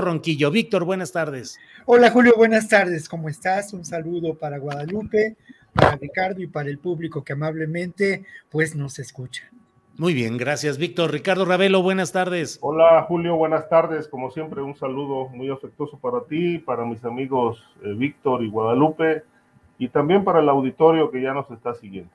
Ronquillo. Víctor, buenas tardes. Hola Julio, buenas tardes. ¿Cómo estás? Un saludo para Guadalupe, para Ricardo y para el público que amablemente pues nos escucha. Muy bien, gracias Víctor. Ricardo Ravelo, buenas tardes. Hola Julio, buenas tardes. Como siempre, un saludo muy afectuoso para ti, para mis amigos eh, Víctor y Guadalupe y también para el auditorio que ya nos está siguiendo.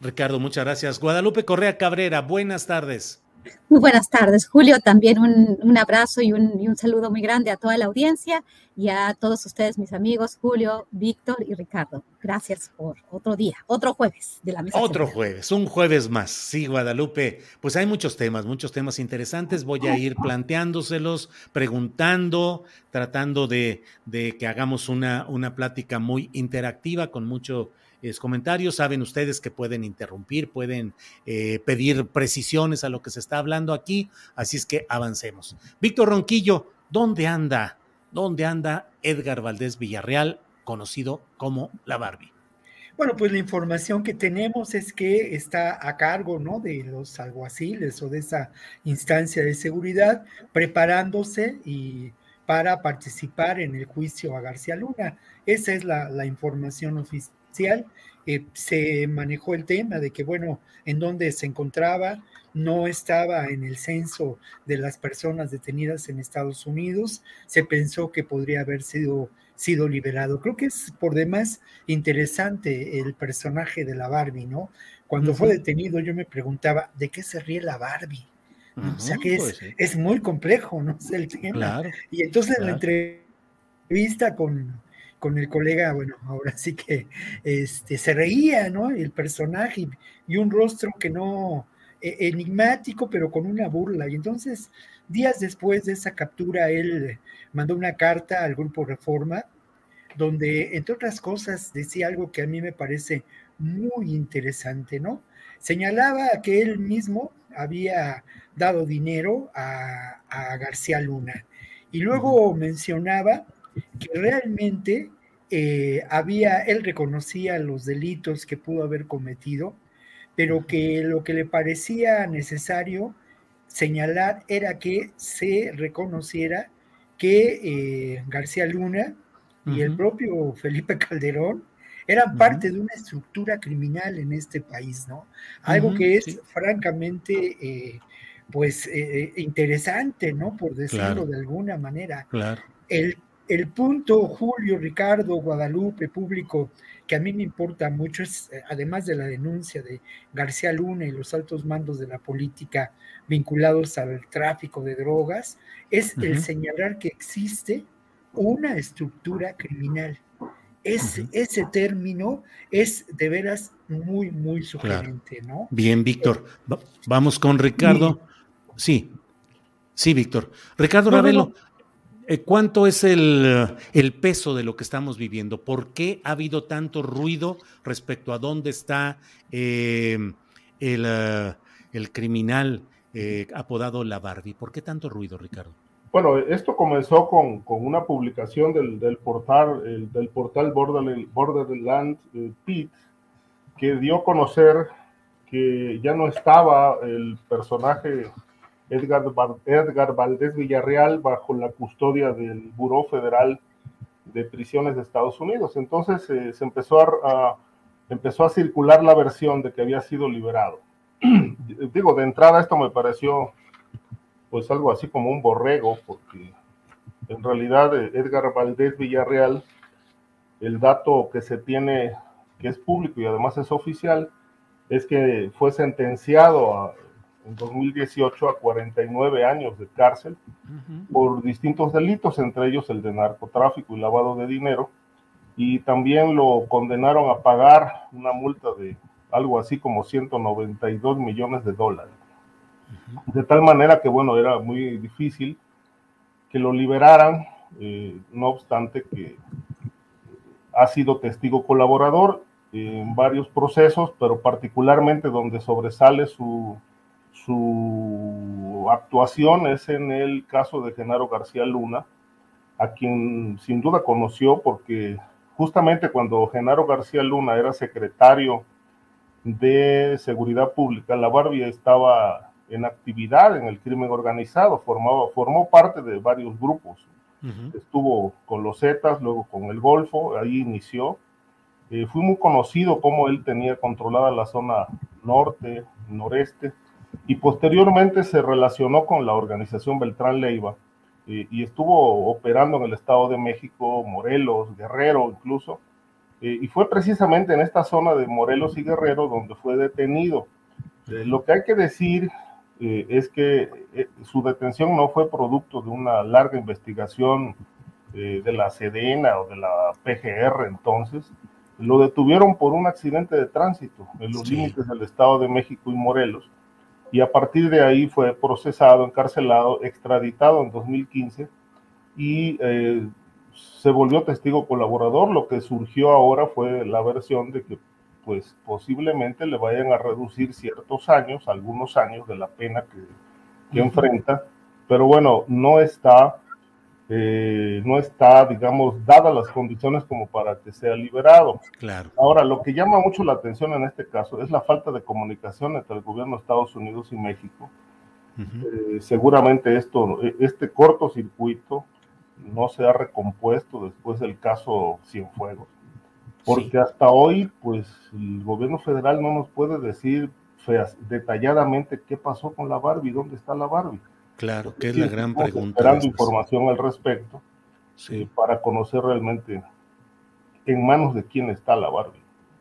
Ricardo, muchas gracias. Guadalupe Correa Cabrera, buenas tardes. Muy buenas tardes, Julio. También un, un abrazo y un, y un, saludo muy grande a toda la audiencia y a todos ustedes, mis amigos, Julio, Víctor y Ricardo. Gracias por otro día, otro jueves de la mesa. Otro jueves, un jueves más. Sí, Guadalupe. Pues hay muchos temas, muchos temas interesantes. Voy a ir planteándoselos, preguntando, tratando de, de que hagamos una, una plática muy interactiva con mucho comentarios. Saben ustedes que pueden interrumpir, pueden eh, pedir precisiones a lo que se está hablando aquí. Así es que avancemos. Víctor Ronquillo, ¿dónde anda? ¿Dónde anda Edgar Valdés Villarreal, conocido como la Barbie? Bueno, pues la información que tenemos es que está a cargo ¿no? de los alguaciles o de esa instancia de seguridad, preparándose y para participar en el juicio a García Luna. Esa es la, información oficial eh, se manejó el tema de que, bueno, en donde se encontraba, no estaba en el censo de las personas detenidas en Estados Unidos, se pensó que podría haber sido, sido liberado. Creo que es por demás interesante el personaje de la Barbie, ¿no? Cuando fue detenido yo me preguntaba, ¿de qué se ríe la Barbie? o sea que es, pues es, muy complejo, ¿no? el tema. y entonces en la entrevista con, con el colega, bueno, ahora sí que este, se reía, ¿no? El personaje y un rostro que no, enigmático, pero con una burla. Y entonces, días después de esa captura, él mandó una carta al grupo Reforma, donde, entre otras cosas, decía algo que a mí me parece muy interesante, ¿no? Señalaba que él mismo había dado dinero a, a García Luna. Y luego mencionaba que realmente eh, había, él reconocía los delitos que pudo haber cometido, pero que lo que le parecía necesario señalar era que se reconociera que eh, García Luna y el propio Felipe Calderón eran parte de una estructura criminal en este país, ¿no? Algo que es francamente, eh, pues, interesante, ¿no? Por decirlo de alguna manera. Claro. El el punto, Julio, Ricardo, Guadalupe, público, que a mí me importa mucho es, eh, además de la denuncia de García Luna y los altos mandos de la política vinculados al tráfico de drogas, es el señalar que existe una estructura criminal. Ese término es de veras muy, muy sugerente, ¿no? Bien, Víctor. Vamos con Ricardo. Sí, sí, Víctor. Ricardo Ravelo, ¿Cuánto es el, peso de lo que estamos viviendo? ¿Por qué ha habido tanto ruido respecto a dónde está eh, eh, el, criminal apodado La Barbie? ¿Por qué tanto ruido, Ricardo? Bueno, esto comenzó con, una publicación del, portal, del portal Borderland, Borderland Pit, que dio a conocer que ya no estaba el personaje Edgar, Edgar Valdés Villarreal bajo la custodia del Buró Federal de prisiones de Estados Unidos. Entonces eh, se empezó a, empezó a circular la versión de que había sido liberado. Digo, de entrada esto me pareció pues algo así como un borrego, porque en realidad eh, Edgar Valdés Villarreal, el dato que se tiene, que es público y además es oficial, es que fue sentenciado en 2018 a 49 años de cárcel por distintos delitos, entre ellos el de narcotráfico y lavado de dinero, y también lo condenaron a pagar una multa de algo así como 192 millones de dólares. De tal manera que, bueno, era muy difícil que lo liberaran, eh, no obstante que ha sido testigo colaborador en varios procesos, pero particularmente donde sobresale su, su actuación es en el caso de Genaro García Luna, a quien sin duda conoció porque justamente cuando Genaro García Luna era secretario de Seguridad Pública, la Barbie estaba en actividad en el crimen organizado, formaba, formó parte de varios grupos. Estuvo con los Zetas, luego con el Golfo, ahí inició. Eh, fue muy conocido como él tenía controlada la zona norte, noreste, y posteriormente se relacionó con la organización Beltrán Leiva eh, y estuvo operando en el Estado de México, Morelos, Guerrero incluso, eh, y fue precisamente en esta zona de Morelos y Guerrero donde fue detenido. lo que hay que decir eh, es que eh, su detención no fue producto de una larga investigación eh, de la Sedena o de la PGR entonces, lo detuvieron por un accidente de tránsito en los límites del Estado de México y Morelos, y a partir de ahí fue procesado, encarcelado, extraditado en 2015 y se volvió testigo colaborador. Lo que surgió ahora fue la versión de que pues posiblemente le vayan a reducir ciertos años, algunos años de la pena que, enfrenta, pero bueno, no está, eh, no está, digamos, dadas las condiciones como para que sea liberado. Claro. Ahora, lo que llama mucho la atención en este caso es la falta de comunicación entre el gobierno de Estados Unidos y México. Eh, seguramente esto, este cortocircuito no se ha recompuesto después del caso Cienfuegos porque hasta hoy, pues el gobierno federal no nos puede decir detalladamente qué pasó con la Barbie, dónde está la Barbie. Claro, que es la gran pregunta. Esperando información al respecto sí. Eh, para conocer realmente en manos de quién está la Barbie.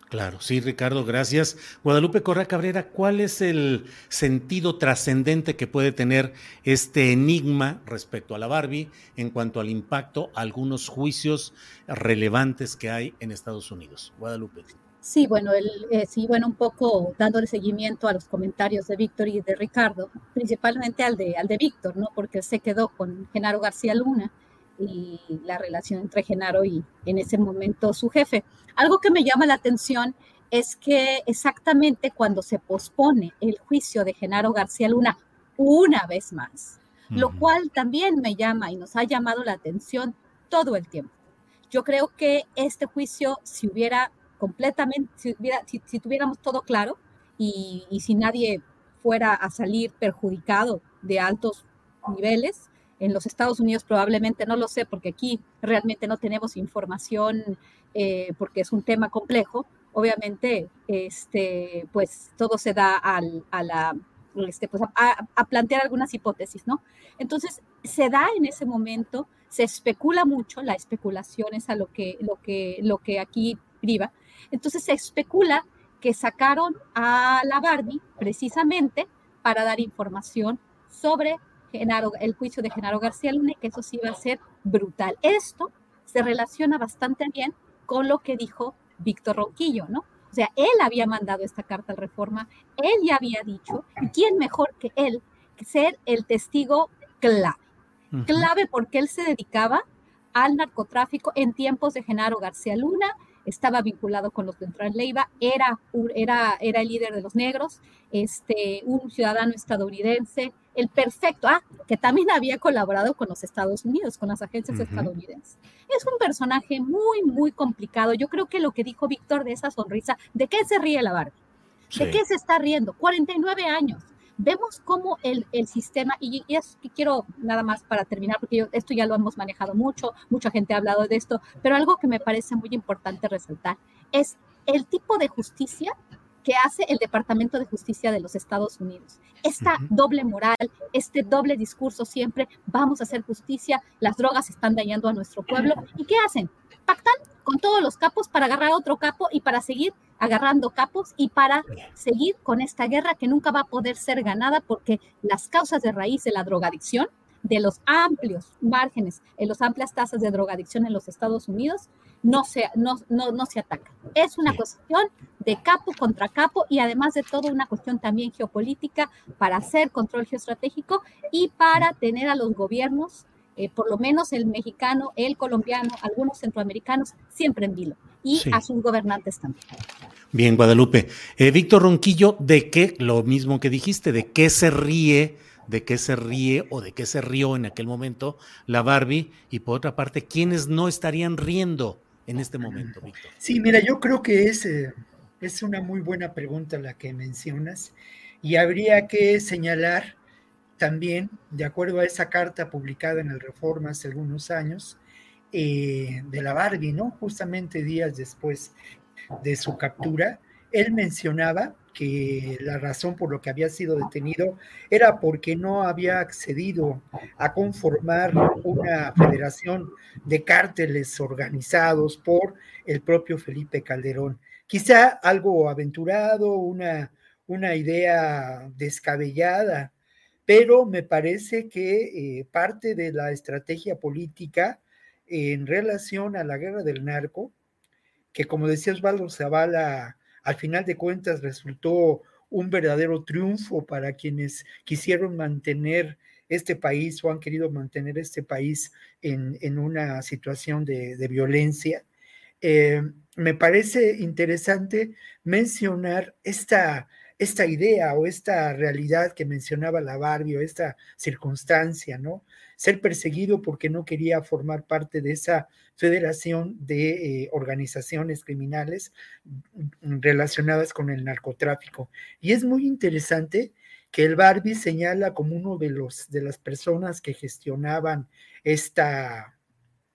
Claro, sí, Ricardo, gracias. Guadalupe Correa Cabrera, ¿cuál es el sentido trascendente que puede tener este enigma respecto a la Barbie en cuanto al impacto a algunos juicios relevantes que hay en Estados Unidos? Guadalupe. Sí, bueno, el, eh, sí, bueno, un poco dándole seguimiento a los comentarios de Víctor y de Ricardo, principalmente al de, al de Víctor, ¿no? Porque se quedó con Genaro García Luna y la relación entre Genaro y en ese momento su jefe. Algo que me llama la atención es que exactamente cuando se pospone el juicio de Genaro García Luna una vez más, lo cual también me llama y nos ha llamado la atención todo el tiempo. Yo creo que este juicio, si hubiera completamente, si, hubiera, si, tuviéramos todo claro y, si nadie fuera a salir perjudicado de altos niveles, en los Estados Unidos probablemente no lo sé porque aquí realmente no tenemos información eh, porque es un tema complejo. Obviamente, este, pues todo se da al, a la, este, pues a, plantear algunas hipótesis, ¿no? Entonces, se da en ese momento, se especula mucho, la especulación es a lo que, lo que, lo que aquí priva. Entonces, se especula que sacaron a la Barbie precisamente para dar información sobre el juicio de Genaro García Luna, que eso sí va a ser brutal. Esto se relaciona bastante bien con lo que dijo Víctor Ronquillo, ¿no? O sea, él había mandado esta carta al Reforma, él ya había dicho, y quién mejor que él, que ser el testigo clave. Clave porque él se dedicaba al narcotráfico en tiempos de Genaro García Luna, estaba vinculado con los Beltrán Leiva, era, era, era el líder de los negros, este, un ciudadano estadounidense, el perfecto, ah, que también había colaborado con los Estados Unidos, con las agencias estadounidenses. Es un personaje muy, muy complicado. Yo creo que lo que dijo Víctor de esa sonrisa, ¿de qué se ríe la Barbie? ¿De qué se está riendo? 49 años. Vemos cómo el, el sistema, y, y es que quiero nada más para terminar, porque esto ya lo hemos manejado mucho, mucha gente ha hablado de esto, pero algo que me parece muy importante resaltar es el tipo de justicia que hace el Departamento de Justicia de los Estados Unidos. Esta doble moral, este doble discurso siempre, vamos a hacer justicia, las drogas están dañando a nuestro pueblo. ¿Y qué hacen? Pactan con todos los capos para agarrar otro capo y para seguir agarrando capos y para seguir con esta guerra que nunca va a poder ser ganada porque las causas de raíz de la drogadicción, de los amplios márgenes, en las amplias tasas de drogadicción en los Estados Unidos, no se, no, no, no se ataca. Es una cuestión de capo contra capo y además de todo una cuestión también geopolítica para hacer control geoestratégico y para tener a los gobiernos, eh, por lo menos el mexicano, el colombiano, algunos centroamericanos, siempre en vilo y a sus gobernantes también. Bien, Guadalupe. Eh, Víctor Ronquillo, ¿de qué, lo mismo que dijiste, de qué se ríe? de qué se ríe o de qué se rió en aquel momento la Barbie y por otra parte, ¿quiénes no estarían riendo en este momento, Víctor? Sí, mira, yo creo que es, eh, es una muy buena pregunta la que mencionas y habría que señalar también, de acuerdo a esa carta publicada en el Reforma hace algunos años, eh, de la Barbie, ¿no? Justamente días después de su captura, él mencionaba que la razón por lo que había sido detenido era porque no había accedido a conformar una federación de cárteles organizados por el propio Felipe Calderón. Quizá algo aventurado, una, una idea descabellada, pero me parece que eh, parte de la estrategia política en relación a la guerra del narco, que como decía Osvaldo Zavala, al final de cuentas resultó un verdadero triunfo para quienes quisieron mantener este país o han querido mantener este país en, una situación de, violencia. Eh, me parece interesante mencionar esta, esta idea o esta realidad que mencionaba la Barbie o esta circunstancia, ¿no? Ser perseguido porque no quería formar parte de esa federación de eh, organizaciones criminales relacionadas con el narcotráfico. Y es muy interesante que el Barbie señala como uno de los de las personas que gestionaban esta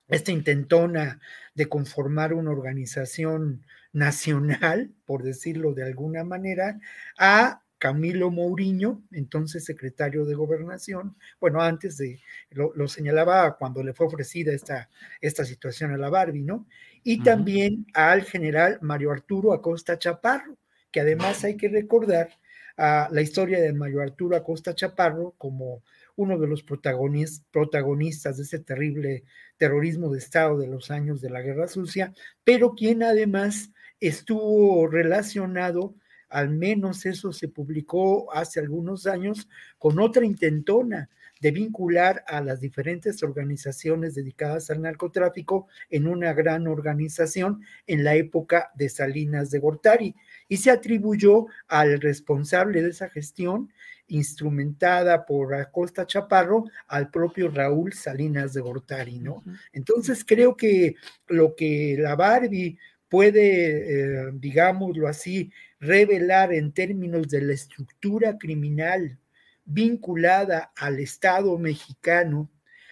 esta intentona de conformar una organización nacional, por decirlo de alguna manera, a Camilo Mourinho, entonces secretario de Gobernación, bueno, antes de, lo, señalaba cuando le fue ofrecida esta, esta situación a la Barbie, ¿no? Y también al general Mario Arturo Acosta Chaparro, que además hay que recordar a la historia de Mario Arturo Acosta Chaparro como uno de los protagonistas de ese terrible terrorismo de Estado de los años de la Guerra Sucia, pero quien además estuvo relacionado al menos eso se publicó hace algunos años, con otra intentona de vincular a las diferentes organizaciones dedicadas al narcotráfico en una gran organización en la época de Salinas de Gortari. Y se atribuyó al responsable de esa gestión, instrumentada por Acosta Chaparro, al propio Raúl Salinas de Gortari, ¿no? Entonces creo que lo que la Barbie puede, eh, digámoslo así, revelar en términos de la estructura criminal vinculada al Estado mexicano,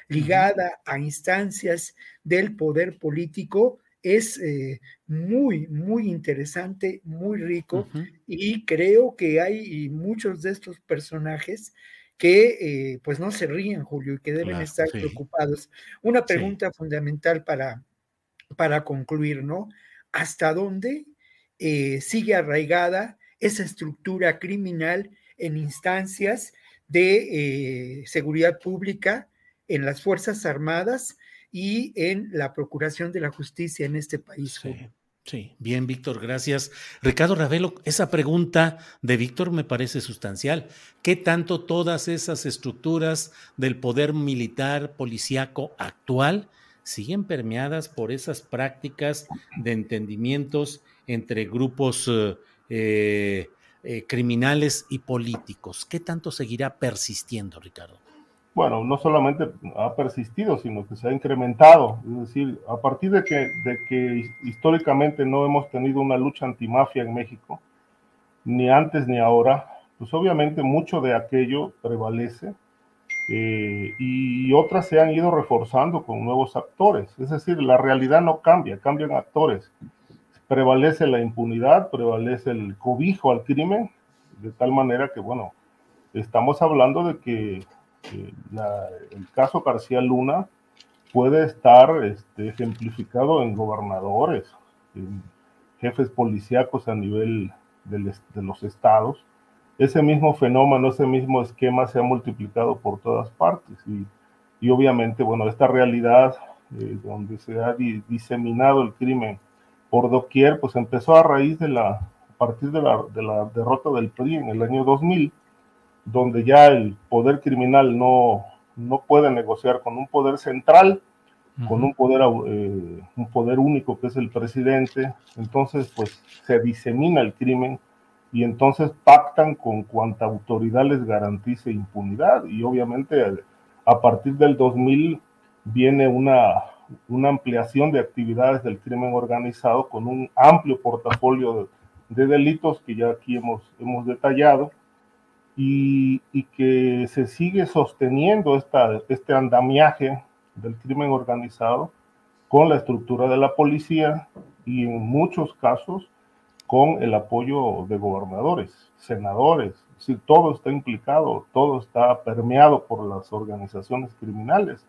ligada a instancias del poder político, es eh, muy, muy interesante, muy rico. Y creo que hay muchos de estos personajes que eh, pues no se ríen, Julio, y que deben estar preocupados. Una pregunta fundamental para, para concluir, ¿no? ¿Hasta dónde eh, sigue arraigada esa estructura criminal en instancias de eh, seguridad pública, en las Fuerzas Armadas y en la Procuración de la Justicia en este país. Sí. bien, Víctor, gracias. Ricardo Ravelo, esa pregunta de Víctor me parece sustancial. ¿Qué tanto todas esas estructuras del poder militar policíaco actual siguen permeadas por esas prácticas de entendimientos entre grupos eh, eh, eh, criminales y políticos. ¿Qué tanto seguirá persistiendo, Ricardo? Bueno, no solamente ha persistido, sino que se ha incrementado. Es decir, a partir de que, de que históricamente no hemos tenido una lucha antimafia en México, ni antes ni ahora, pues obviamente mucho de aquello prevalece eh, y otras se han ido reforzando con nuevos actores. Es decir, la realidad no cambia, cambian actores. Prevalece la impunidad, prevalece el cobijo al crimen, de tal manera que, bueno, estamos hablando de que el caso García Luna puede estar este, ejemplificado en gobernadores, en jefes policíacos a nivel de los estados, ese mismo fenómeno, ese mismo esquema se ha multiplicado por todas partes. Y, y obviamente, bueno, esta realidad eh, donde se ha diseminado el crimen por doquier, pues empezó a raíz de la, a partir de la, de la derrota del PRI en el año 2000, donde ya el poder criminal no, no puede negociar con un poder central, con un poder, eh, un poder único que es el presidente, entonces pues se disemina el crimen y entonces pactan con cuanta autoridad les garantice impunidad. Y obviamente a partir del 2000 viene una, una ampliación de actividades del crimen organizado con un amplio portafolio de, delitos que ya aquí hemos, hemos detallado y, y, que se sigue sosteniendo esta, este andamiaje del crimen organizado con la estructura de la policía y en muchos casos con el apoyo de gobernadores, senadores, si todo está implicado, todo está permeado por las organizaciones criminales.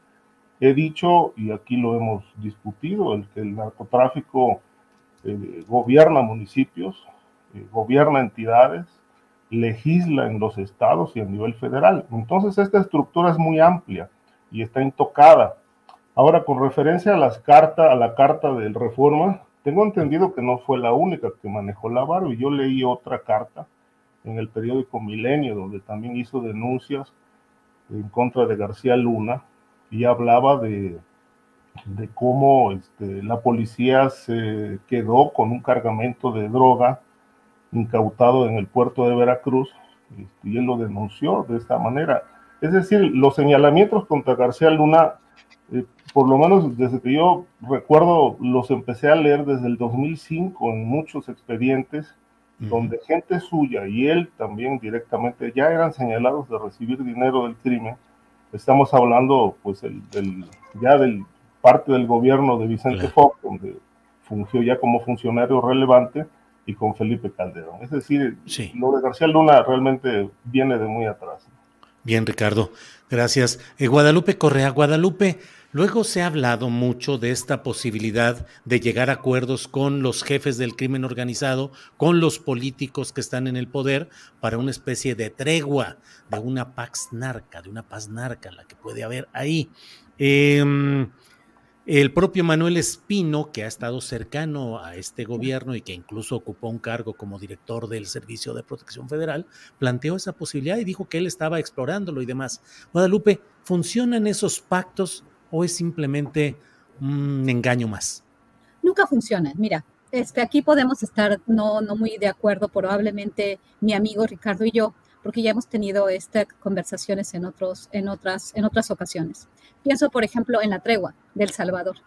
He dicho, y aquí lo hemos discutido, el que el narcotráfico eh, gobierna municipios, eh, gobierna entidades, legisla en los estados y a nivel federal. Entonces esta estructura es muy amplia y está intocada. Ahora, con referencia a las cartas, a la carta del reforma, tengo entendido que no fue la única que manejó la y Yo leí otra carta en el periódico Milenio, donde también hizo denuncias en contra de García Luna y hablaba de, cómo este, la policía se quedó con un cargamento de droga incautado en el puerto de Veracruz y él lo denunció de esta manera. Es decir, los señalamientos contra García Luna eh, por lo menos desde que yo recuerdo, los empecé a leer desde el 2005 en muchos expedientes donde gente suya y él también directamente ya eran señalados de recibir dinero del crimen. Estamos hablando pues el, del, ya del parte del gobierno de Vicente Fox, donde fungió ya como funcionario relevante, y con Felipe Calderón. Es decir, lo de García Luna realmente viene de muy atrás. Bien, Ricardo, gracias. Eh, Guadalupe Correa, Guadalupe, Luego se ha hablado mucho de esta posibilidad de llegar a acuerdos con los jefes del crimen organizado, con los políticos que están en el poder, para una especie de tregua, de una pax narca, de una paz narca, la que puede haber ahí. Em, el propio Manuel Espino, que ha estado cercano a este gobierno y que incluso ocupó un cargo como director del Servicio de Protección Federal, planteó esa posibilidad y dijo que él estaba explorándolo y demás. Guadalupe, ¿funcionan esos pactos? O es simplemente un engaño más? Nunca funciona. Mira, este, aquí podemos estar no, no muy de acuerdo, probablemente mi amigo Ricardo y yo, porque ya hemos tenido estas conversaciones en, otros, en, otras, en otras ocasiones. Pienso, por ejemplo, en la tregua del Salvador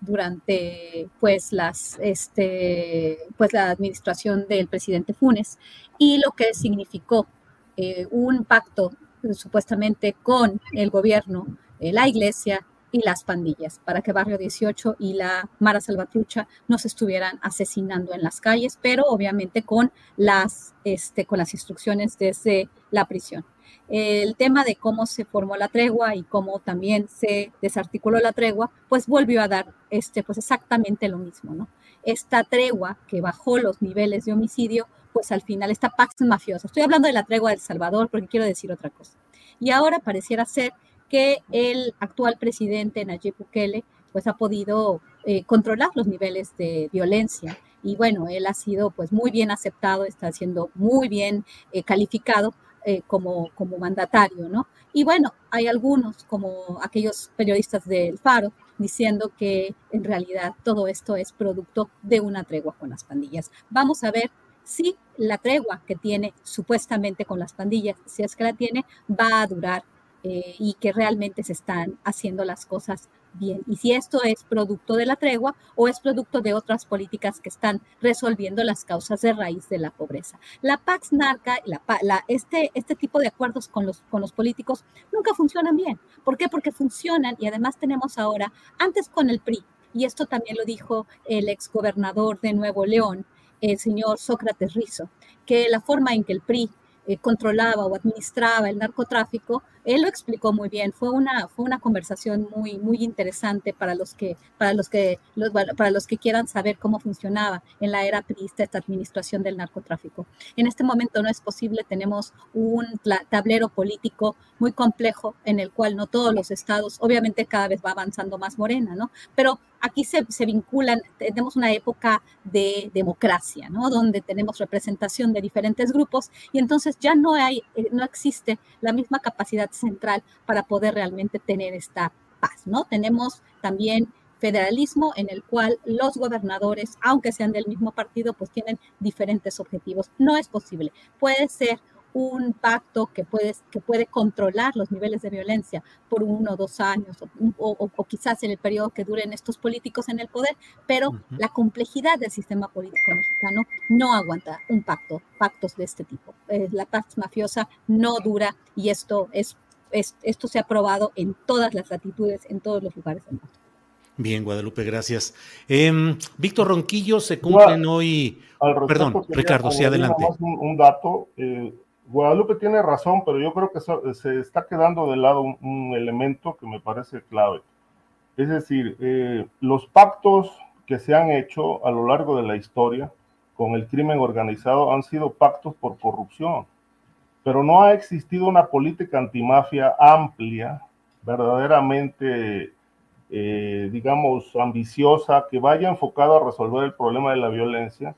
durante pues las este pues la administración del presidente Funes y lo que significó eh, un pacto supuestamente con el gobierno, la iglesia y las pandillas, para que Barrio 18 y la Mara Salvatrucha no se estuvieran asesinando en las calles, pero obviamente con las, este, con las instrucciones desde la prisión. El tema de cómo se formó la tregua y cómo también se desarticuló la tregua, pues volvió a dar este, pues exactamente lo mismo, ¿no? Esta tregua que bajó los niveles de homicidio, pues al final esta pax mafiosa. Estoy hablando de la tregua del Salvador porque quiero decir otra cosa. Y ahora pareciera ser que el actual presidente Nayib Bukele pues ha podido eh, controlar los niveles de violencia y bueno, él ha sido pues muy bien aceptado, está siendo muy bien eh, calificado eh, como, como mandatario, ¿no? Y bueno, hay algunos como aquellos periodistas del Faro diciendo que en realidad todo esto es producto de una tregua con las pandillas. Vamos a ver si la tregua que tiene supuestamente con las pandillas, si es que la tiene, va a durar eh, y que realmente se están haciendo las cosas bien y si esto es producto de la tregua o es producto de otras políticas que están resolviendo las causas de raíz de la pobreza. La Pax Narca, la, este, este tipo de acuerdos con los, con los políticos nunca funcionan bien. ¿Por qué? Porque funcionan y además tenemos ahora, antes con el PRI, y esto también lo dijo el exgobernador de Nuevo León, el señor Sócrates Rizo, que la forma en que el PRI eh, controlaba o administraba el narcotráfico, él lo explicó muy bien. Fue una, fue una conversación muy, muy interesante para los, que, para, los que, los, para los que quieran saber cómo funcionaba en la era priista esta administración del narcotráfico. En este momento no es posible, tenemos un tablero político muy complejo en el cual no todos los estados, obviamente cada vez va avanzando más Morena, ¿no? Pero aquí se, se, vinculan, tenemos una época de democracia, ¿no? Donde tenemos representación de diferentes grupos y entonces ya no hay, eh, no existe la misma capacidad central para poder realmente tener esta paz, ¿no? Tenemos también federalismo en el cual los gobernadores, aunque sean del mismo partido, pues tienen diferentes objetivos. No es posible. Puede ser un pacto que puede, que puede controlar los niveles de violencia por uno o dos años, o, quizás en el periodo que duren estos políticos en el poder, pero la complejidad del sistema político mexicano no aguanta un pacto, pactos de este tipo. Eh, la paz mafiosa no dura y esto, es, esto se ha probado en todas las latitudes, en todos los lugares del mundo. Bien, Guadalupe, gracias. Em, Víctor Ronquillo, se cumplen hoy. Perdón, Ricardo, sí, adelante. Un, dato. Eh, Guadalupe tiene razón, pero yo creo que se está quedando de lado un, elemento que me parece clave. Es decir, eh, los pactos que se han hecho a lo largo de la historia con el crimen organizado han sido pactos por corrupción, pero no ha existido una política antimafia amplia, verdaderamente, eh, digamos, ambiciosa, que vaya enfocada a resolver el problema de la violencia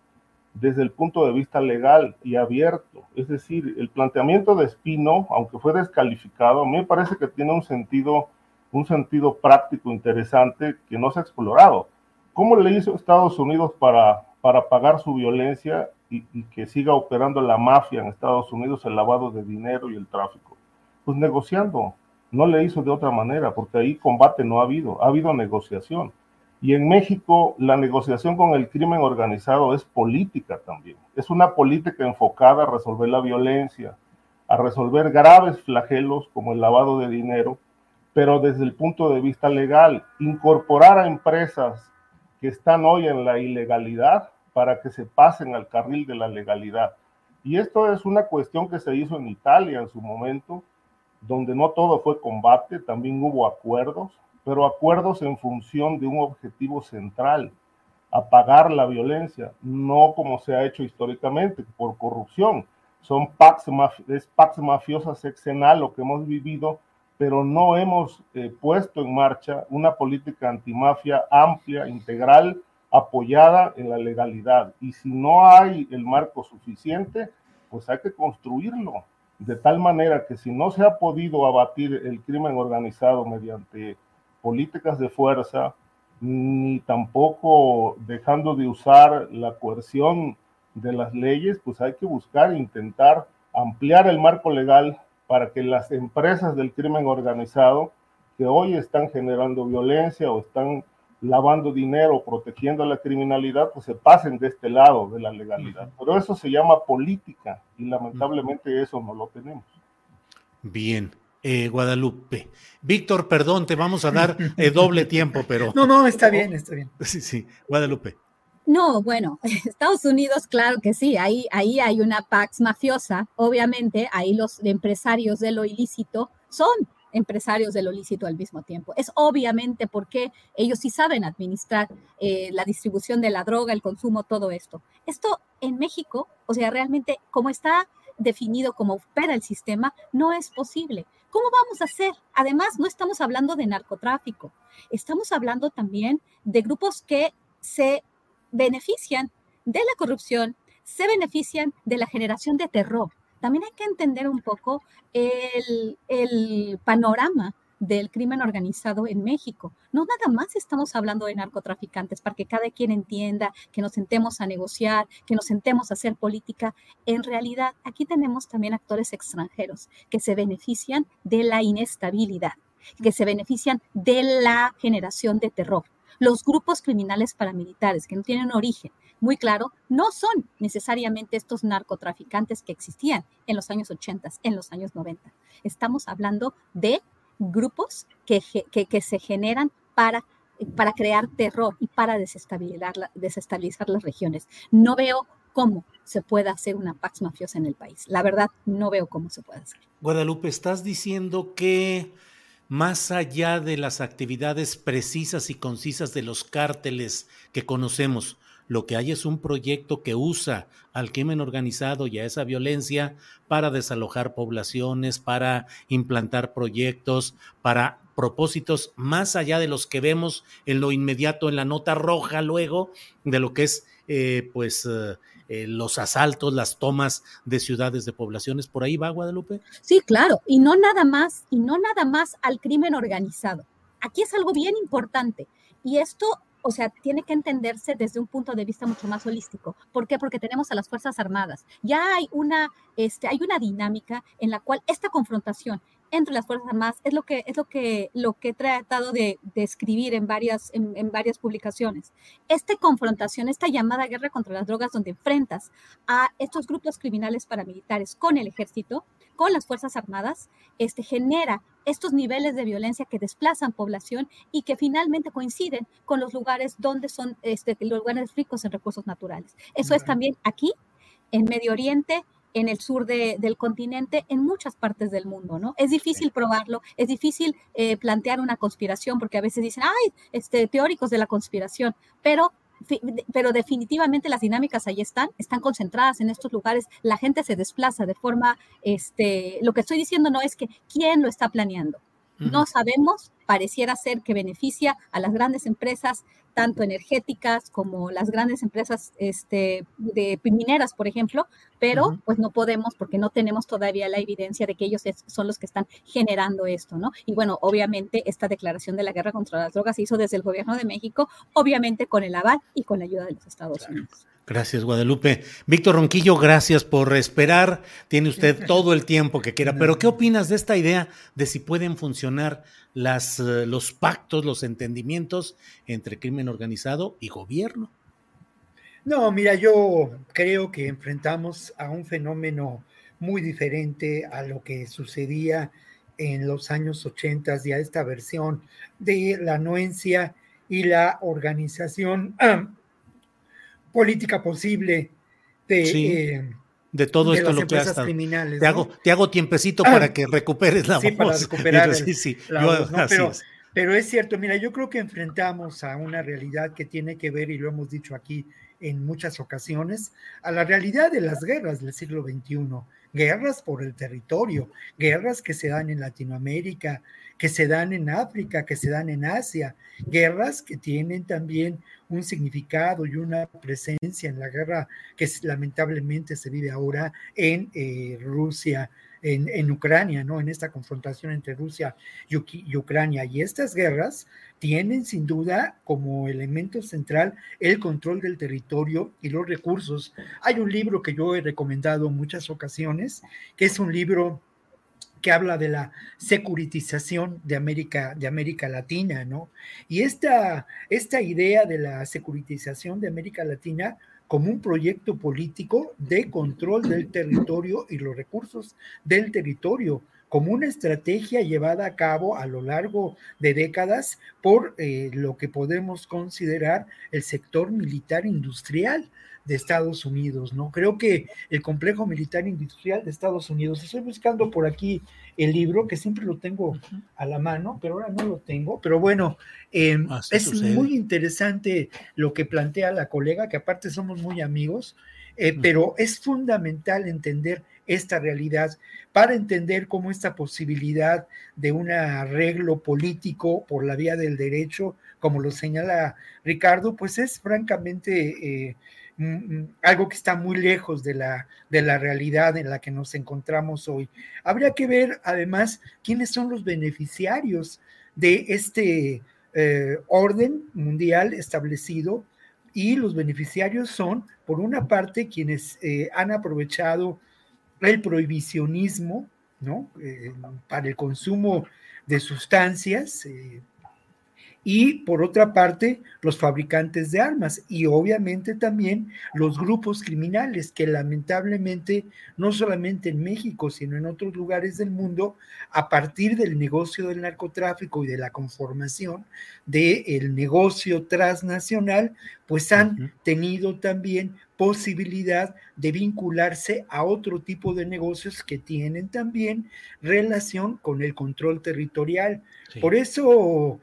desde el punto de vista legal y abierto. Es decir, el planteamiento de Espino, aunque fue descalificado, a mí me parece que tiene un sentido, un sentido práctico interesante que no se ha explorado. ¿Cómo le hizo Estados Unidos para, para pagar su violencia y, y que siga operando la mafia en Estados Unidos, el lavado de dinero y el tráfico? Pues negociando. No le hizo de otra manera, porque ahí combate no ha habido, ha habido negociación. Y en México la negociación con el crimen organizado es política también. Es una política enfocada a resolver la violencia, a resolver graves flagelos como el lavado de dinero, pero desde el punto de vista legal, incorporar a empresas que están hoy en la ilegalidad para que se pasen al carril de la legalidad. Y esto es una cuestión que se hizo en Italia en su momento, donde no todo fue combate, también hubo acuerdos, pero acuerdos en función de un objetivo central, apagar la violencia, no como se ha hecho históricamente, por corrupción. Son pax, es pax mafiosa sexenal lo que hemos vivido, pero no hemos eh, puesto en marcha una política antimafia amplia, integral, apoyada en la legalidad. Y si no hay el marco suficiente, pues hay que construirlo de tal manera que si no se ha podido abatir el crimen organizado mediante políticas de fuerza, ni tampoco dejando de usar la coerción de las leyes, pues hay que buscar e intentar ampliar el marco legal para que las empresas del crimen organizado que hoy están generando violencia o están lavando dinero, protegiendo la criminalidad, pues se pasen de este lado de la legalidad. Pero eso se llama política y lamentablemente eso no lo tenemos. Bien. Eh, Guadalupe. Víctor, perdón, te vamos a dar eh, doble tiempo, pero... No, no, está bien, está bien. Sí, sí, Guadalupe. No, bueno, Estados Unidos, claro que sí, ahí, ahí hay una pax mafiosa, obviamente, ahí los empresarios de lo ilícito son empresarios de lo lícito al mismo tiempo. Es obviamente porque ellos sí saben administrar eh, la distribución de la droga, el consumo, todo esto. Esto en México, o sea, realmente como está definido, como opera el sistema, no es posible. ¿Cómo vamos a hacer? Además, no estamos hablando de narcotráfico, estamos hablando también de grupos que se benefician de la corrupción, se benefician de la generación de terror. También hay que entender un poco el, panorama del crimen organizado en México. No nada más estamos hablando de narcotraficantes para que cada quien entienda, que nos sentemos a negociar, que nos sentemos a hacer política. En realidad, aquí tenemos también actores extranjeros que se benefician de la inestabilidad. que se benefician de la generación de terror. Los grupos criminales paramilitares que no tienen origen muy claro, no son necesariamente estos narcotraficantes que existían en los años 80, en los años 90. Estamos hablando de grupos que, que, se generan para, para crear terror y para desestabilizar, desestabilizar las regiones. No veo cómo se pueda hacer una pax mafiosa en el país. La verdad, no veo cómo se puede hacer. Guadalupe, estás diciendo que más allá de las actividades precisas y concisas de los cárteles que conocemos, lo que hay es un proyecto que usa al crimen organizado y a esa violencia para desalojar poblaciones, para implantar proyectos, para propósitos más allá de los que vemos en lo inmediato en la nota roja luego de lo que es eh, pues eh, eh, los asaltos, las tomas de ciudades, de poblaciones. ¿Por ahí va Guadalupe? Sí, claro, y no nada más, y no nada más al crimen organizado. Aquí es algo bien importante. Y esto o sea, tiene que entenderse desde un punto de vista mucho más holístico. ¿Por qué? Porque tenemos a las Fuerzas Armadas. Ya hay una, este, hay una dinámica en la cual esta confrontación entre las Fuerzas Armadas es lo que, es lo que, lo que he tratado de, describir en varias, en, en, varias publicaciones. Esta confrontación, esta llamada guerra contra las drogas, donde enfrentas a estos grupos criminales paramilitares con el ejército, con las Fuerzas Armadas, este, genera estos niveles de violencia que desplazan población y que finalmente coinciden con los lugares donde son este, los lugares ricos en recursos naturales. Eso es también aquí, en Medio Oriente, en el sur del continente, en muchas partes del mundo, ¿no? Es difícil probarlo, es difícil eh, plantear una conspiración, porque a veces dicen, ay, este, teóricos de la conspiración, pero pero definitivamente las dinámicas ahí están, están concentradas en estos lugares, la gente se desplaza de forma, este, lo que estoy diciendo no es que quién lo está planeando, no sabemos, pareciera ser que beneficia a las grandes empresas, tanto energéticas como las grandes empresas este, de mineras, por ejemplo, pero pues no podemos porque no tenemos todavía la evidencia de que ellos son los que están generando esto, ¿no? Y bueno, obviamente esta declaración de la guerra contra las drogas se hizo desde el gobierno de México, obviamente con el aval y con la ayuda de los Estados Unidos. Gracias, Guadalupe. Víctor Ronquillo, gracias por esperar. Tiene usted todo el tiempo que quiera. Pero, ¿qué opinas de esta idea de si pueden funcionar las, eh, los pactos, los entendimientos entre crimen organizado y gobierno? No, mira, yo creo que enfrentamos a un fenómeno muy diferente a lo que sucedía en los años 80 y a esta versión de la anuencia y la organización política posible de, eh, de todo esto lo que has criminales. Te, hago, te hago tiempecito para que recuperes la sí, Para recuperar sí, sí. pero, pero es cierto, mira, yo creo que enfrentamos a una realidad que tiene que ver, y lo hemos dicho aquí en muchas ocasiones, a la realidad de las guerras del siglo XXI, guerras por el territorio, guerras que se dan en Latinoamérica, que se dan en África, que se dan en Asia, guerras que tienen también un significado y una presencia en la guerra que lamentablemente se vive ahora en eh, Rusia, en, Ucrania, ¿no? En esta confrontación entre Rusia y, Ucrania. Y estas guerras tienen sin duda como elemento central el control del territorio y los recursos. Hay un libro que yo he recomendado en muchas ocasiones, que es un libro que habla de la securitización de América, de América Latina, ¿no? Y esta, esta idea de la securitización de América Latina como un proyecto político de control del territorio y los recursos del territorio, como una estrategia llevada a cabo a lo largo de décadas por eh, lo que podemos considerar el sector militar industrial de Estados Unidos, ¿no? Creo que el complejo militar industrial de Estados Unidos, estoy buscando por aquí el libro, que siempre lo tengo a la mano, pero ahora no lo tengo, pero bueno, em, es muy interesante lo que plantea la colega, que aparte somos muy amigos, eh, pero es fundamental entender esta realidad. Para entender cómo esta posibilidad de un arreglo político por la vía del derecho, como lo señala Ricardo, pues es francamente eh, algo que está muy lejos de la, de la realidad en la que nos encontramos hoy. Habría que ver además quiénes son los beneficiarios de este eh, orden mundial establecido y los beneficiarios son, por una parte, quienes eh, han aprovechado el prohibicionismo ¿no? para el consumo de sustancias y por otra parte los fabricantes de armas y obviamente también los grupos criminales que lamentablemente no solamente en México sino en otros lugares del mundo a partir del negocio del narcotráfico y de la conformación del negocio transnacional pues han tenido también posibilidad de vincularse a otro tipo de negocios que tienen también relación con el control territorial. Por eso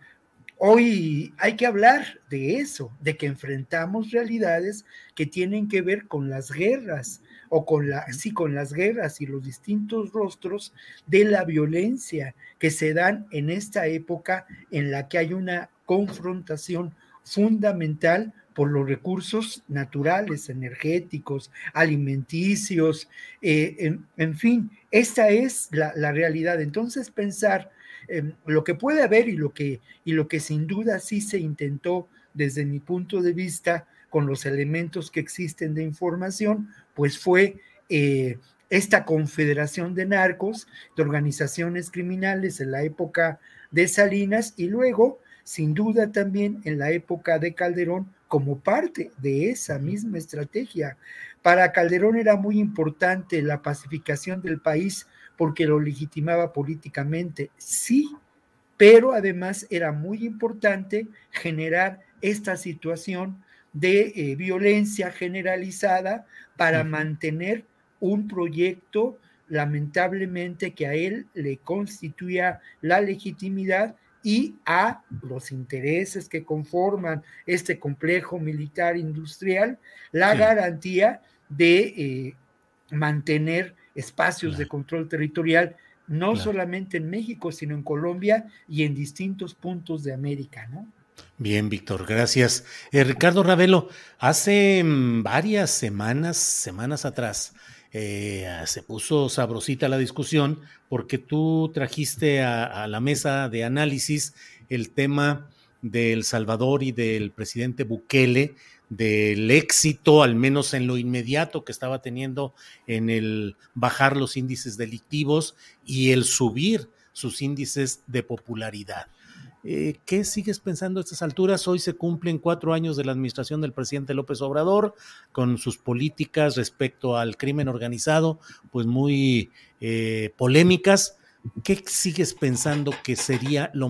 Hoy hay que hablar de eso, de que enfrentamos realidades que tienen que ver con las guerras o con la, sí, con las guerras y los distintos rostros de la violencia que se dan en esta época en la que hay una confrontación fundamental por los recursos naturales, energéticos, alimenticios, eh, en, fin, esta es la, la realidad. Entonces pensar Em, lo que puede haber y lo que, y lo que sin duda sí se intentó desde mi punto de vista con los elementos que existen de información, pues fue eh, esta confederación de narcos, de organizaciones criminales en la época de Salinas y luego, sin duda también en la época de Calderón, como parte de esa misma estrategia. Para Calderón era muy importante la pacificación del país porque lo legitimaba políticamente, sí, pero además era muy importante generar esta situación de eh, violencia generalizada para mantener un proyecto lamentablemente que a él le constituía la legitimidad y a los intereses que conforman este complejo militar industrial la garantía de eh, mantener espacios de control territorial, no solamente en México, sino en Colombia y en distintos puntos de América, ¿no? Bien, Víctor, gracias. Eh, Ricardo Ravelo, hace mm, varias semanas, semanas atrás, eh, se puso sabrosita la discusión porque tú trajiste a, la mesa de análisis el tema de El Salvador y del presidente Bukele del éxito, al menos en lo inmediato que estaba teniendo en el bajar los índices delictivos y el subir sus índices de popularidad. Eh, ¿Qué sigues pensando a estas alturas? Hoy se cumplen cuatro años de la administración del presidente López Obrador con sus políticas respecto al crimen organizado, pues muy eh, polémicas. ¿Qué sigues pensando que sería lo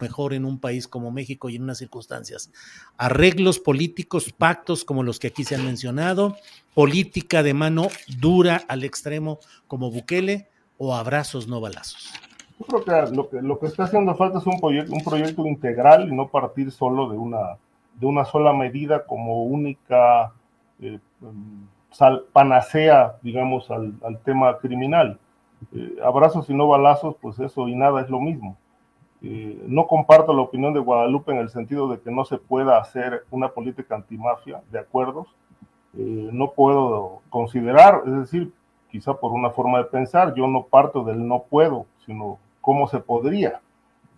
Mejor en un país como México y en unas circunstancias. Arreglos políticos, pactos como los que aquí se han mencionado, política de mano dura al extremo como Bukele o abrazos no balazos. Yo creo que lo que, lo que está haciendo falta es un proyecto, un proyecto integral y no partir solo de una, de una sola medida como única eh, panacea, digamos, al, al tema criminal. Eh, abrazos y no balazos, pues eso y nada es lo mismo. Eh, no comparto la opinión de Guadalupe en el sentido de que no se pueda hacer una política antimafia de acuerdos. no puedo considerar, es decir, quizá por una forma de pensar, yo no parto del no puedo, sino cómo se podría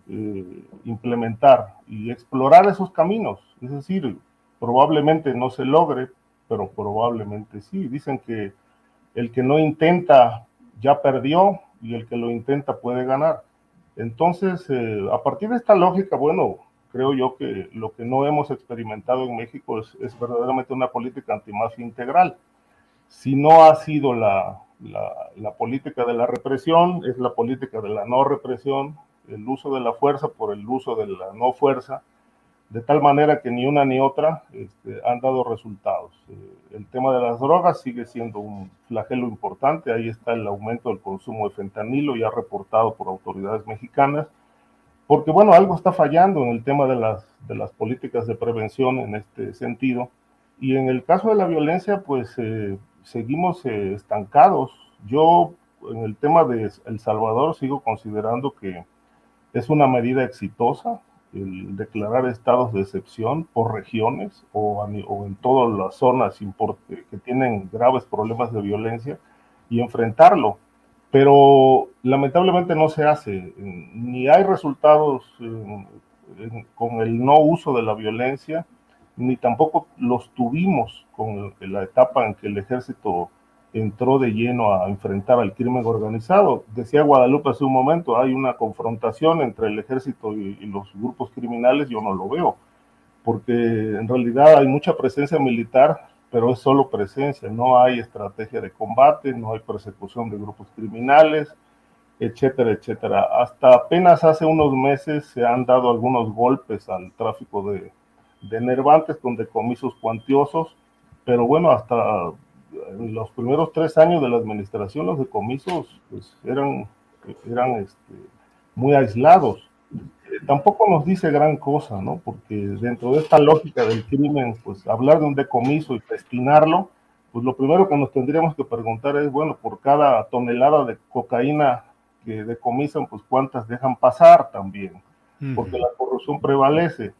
eh, implementar y explorar esos caminos. Es decir, probablemente no se logre, pero probablemente sí. Dicen que el que no intenta ya perdió y el que lo intenta puede ganar. Entonces, eh, a partir de esta lógica, bueno, creo yo que lo que no hemos experimentado en México es, verdaderamente una política antimafia integral. Si no ha sido la, política de la represión, es la política de la no represión, el uso de la fuerza por el uso de la no fuerza, de tal manera que ni una ni otra este, han dado resultados. Eh, el tema de las drogas sigue siendo un flagelo importante, ahí está el aumento del consumo de fentanilo ya reportado por autoridades mexicanas, porque bueno, algo está fallando en el tema de las, de las políticas de prevención en este sentido. Y en el caso de la violencia, pues eh, seguimos eh, estancados. Yo en el tema de El Salvador sigo considerando que es una medida exitosa el declarar estados de excepción por regiones o, o en todas las zonas que tienen graves problemas de violencia y enfrentarlo. Pero lamentablemente no se hace, ni hay resultados con el no uso de la violencia, ni tampoco los tuvimos con la etapa en que el ejército entró de lleno a enfrentar al crimen organizado. Decía Guadalupe hace un momento, hay una confrontación entre el ejército y, los grupos criminales, yo no lo veo, porque en realidad hay mucha presencia militar, pero es solo presencia, no hay estrategia de combate, no hay persecución de grupos criminales, etcétera, etcétera. Hasta apenas hace unos meses se han dado algunos golpes al tráfico de, de nervantes con decomisos cuantiosos, pero bueno, hasta los primeros tres años de la administración los decomisos pues, eran, eran este, muy aislados. Eh, tampoco nos dice gran cosa, ¿no? Porque dentro de esta lógica del crimen, pues hablar de un decomiso y destinarlo, pues lo primero que nos tendríamos que preguntar es, bueno, por cada tonelada de cocaína que decomisan, pues cuántas dejan pasar también, porque la corrupción prevalece.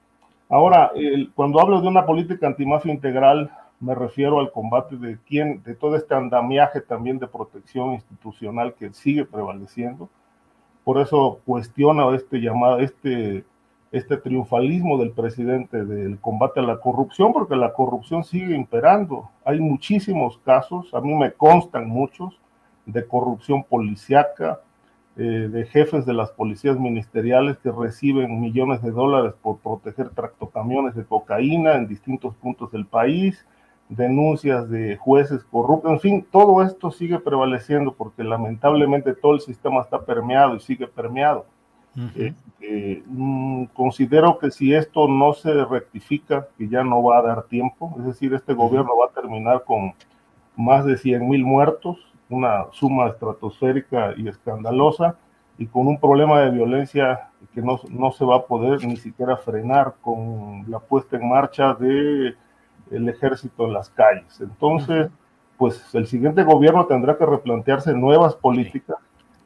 Ahora, cuando hablo de una política antimafia integral, me refiero al combate de quién, de todo este andamiaje también de protección institucional que sigue prevaleciendo. Por eso cuestiono este llamado, este, este triunfalismo del presidente del combate a la corrupción, porque la corrupción sigue imperando. Hay muchísimos casos, a mí me constan muchos, de corrupción policiaca, eh, de jefes de las policías ministeriales que reciben millones de dólares por proteger tractocamiones de cocaína en distintos puntos del país, denuncias de jueces corruptos, en fin, todo esto sigue prevaleciendo porque lamentablemente todo el sistema está permeado y sigue permeado. Eh, eh, mm, considero que si esto no se rectifica, que ya no va a dar tiempo, es decir, este gobierno va a terminar con más de 100 mil muertos, una suma estratosférica y escandalosa, y con un problema de violencia que no, no se va a poder ni siquiera frenar con la puesta en marcha de el ejército en las calles. Entonces, pues el siguiente gobierno tendrá que replantearse nuevas políticas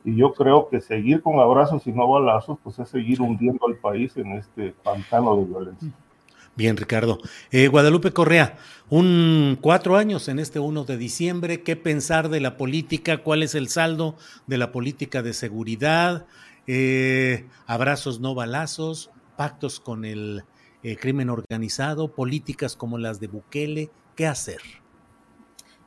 y yo creo que seguir con abrazos y no balazos, pues es seguir hundiendo al país en este pantano de violencia. Bien, Ricardo. Eh, Guadalupe Correa, un cuatro años en este 1 de diciembre. ¿Qué pensar de la política? ¿Cuál es el saldo de la política de seguridad? Eh, abrazos, no balazos, pactos con el eh, crimen organizado, políticas como las de Bukele, ¿qué hacer?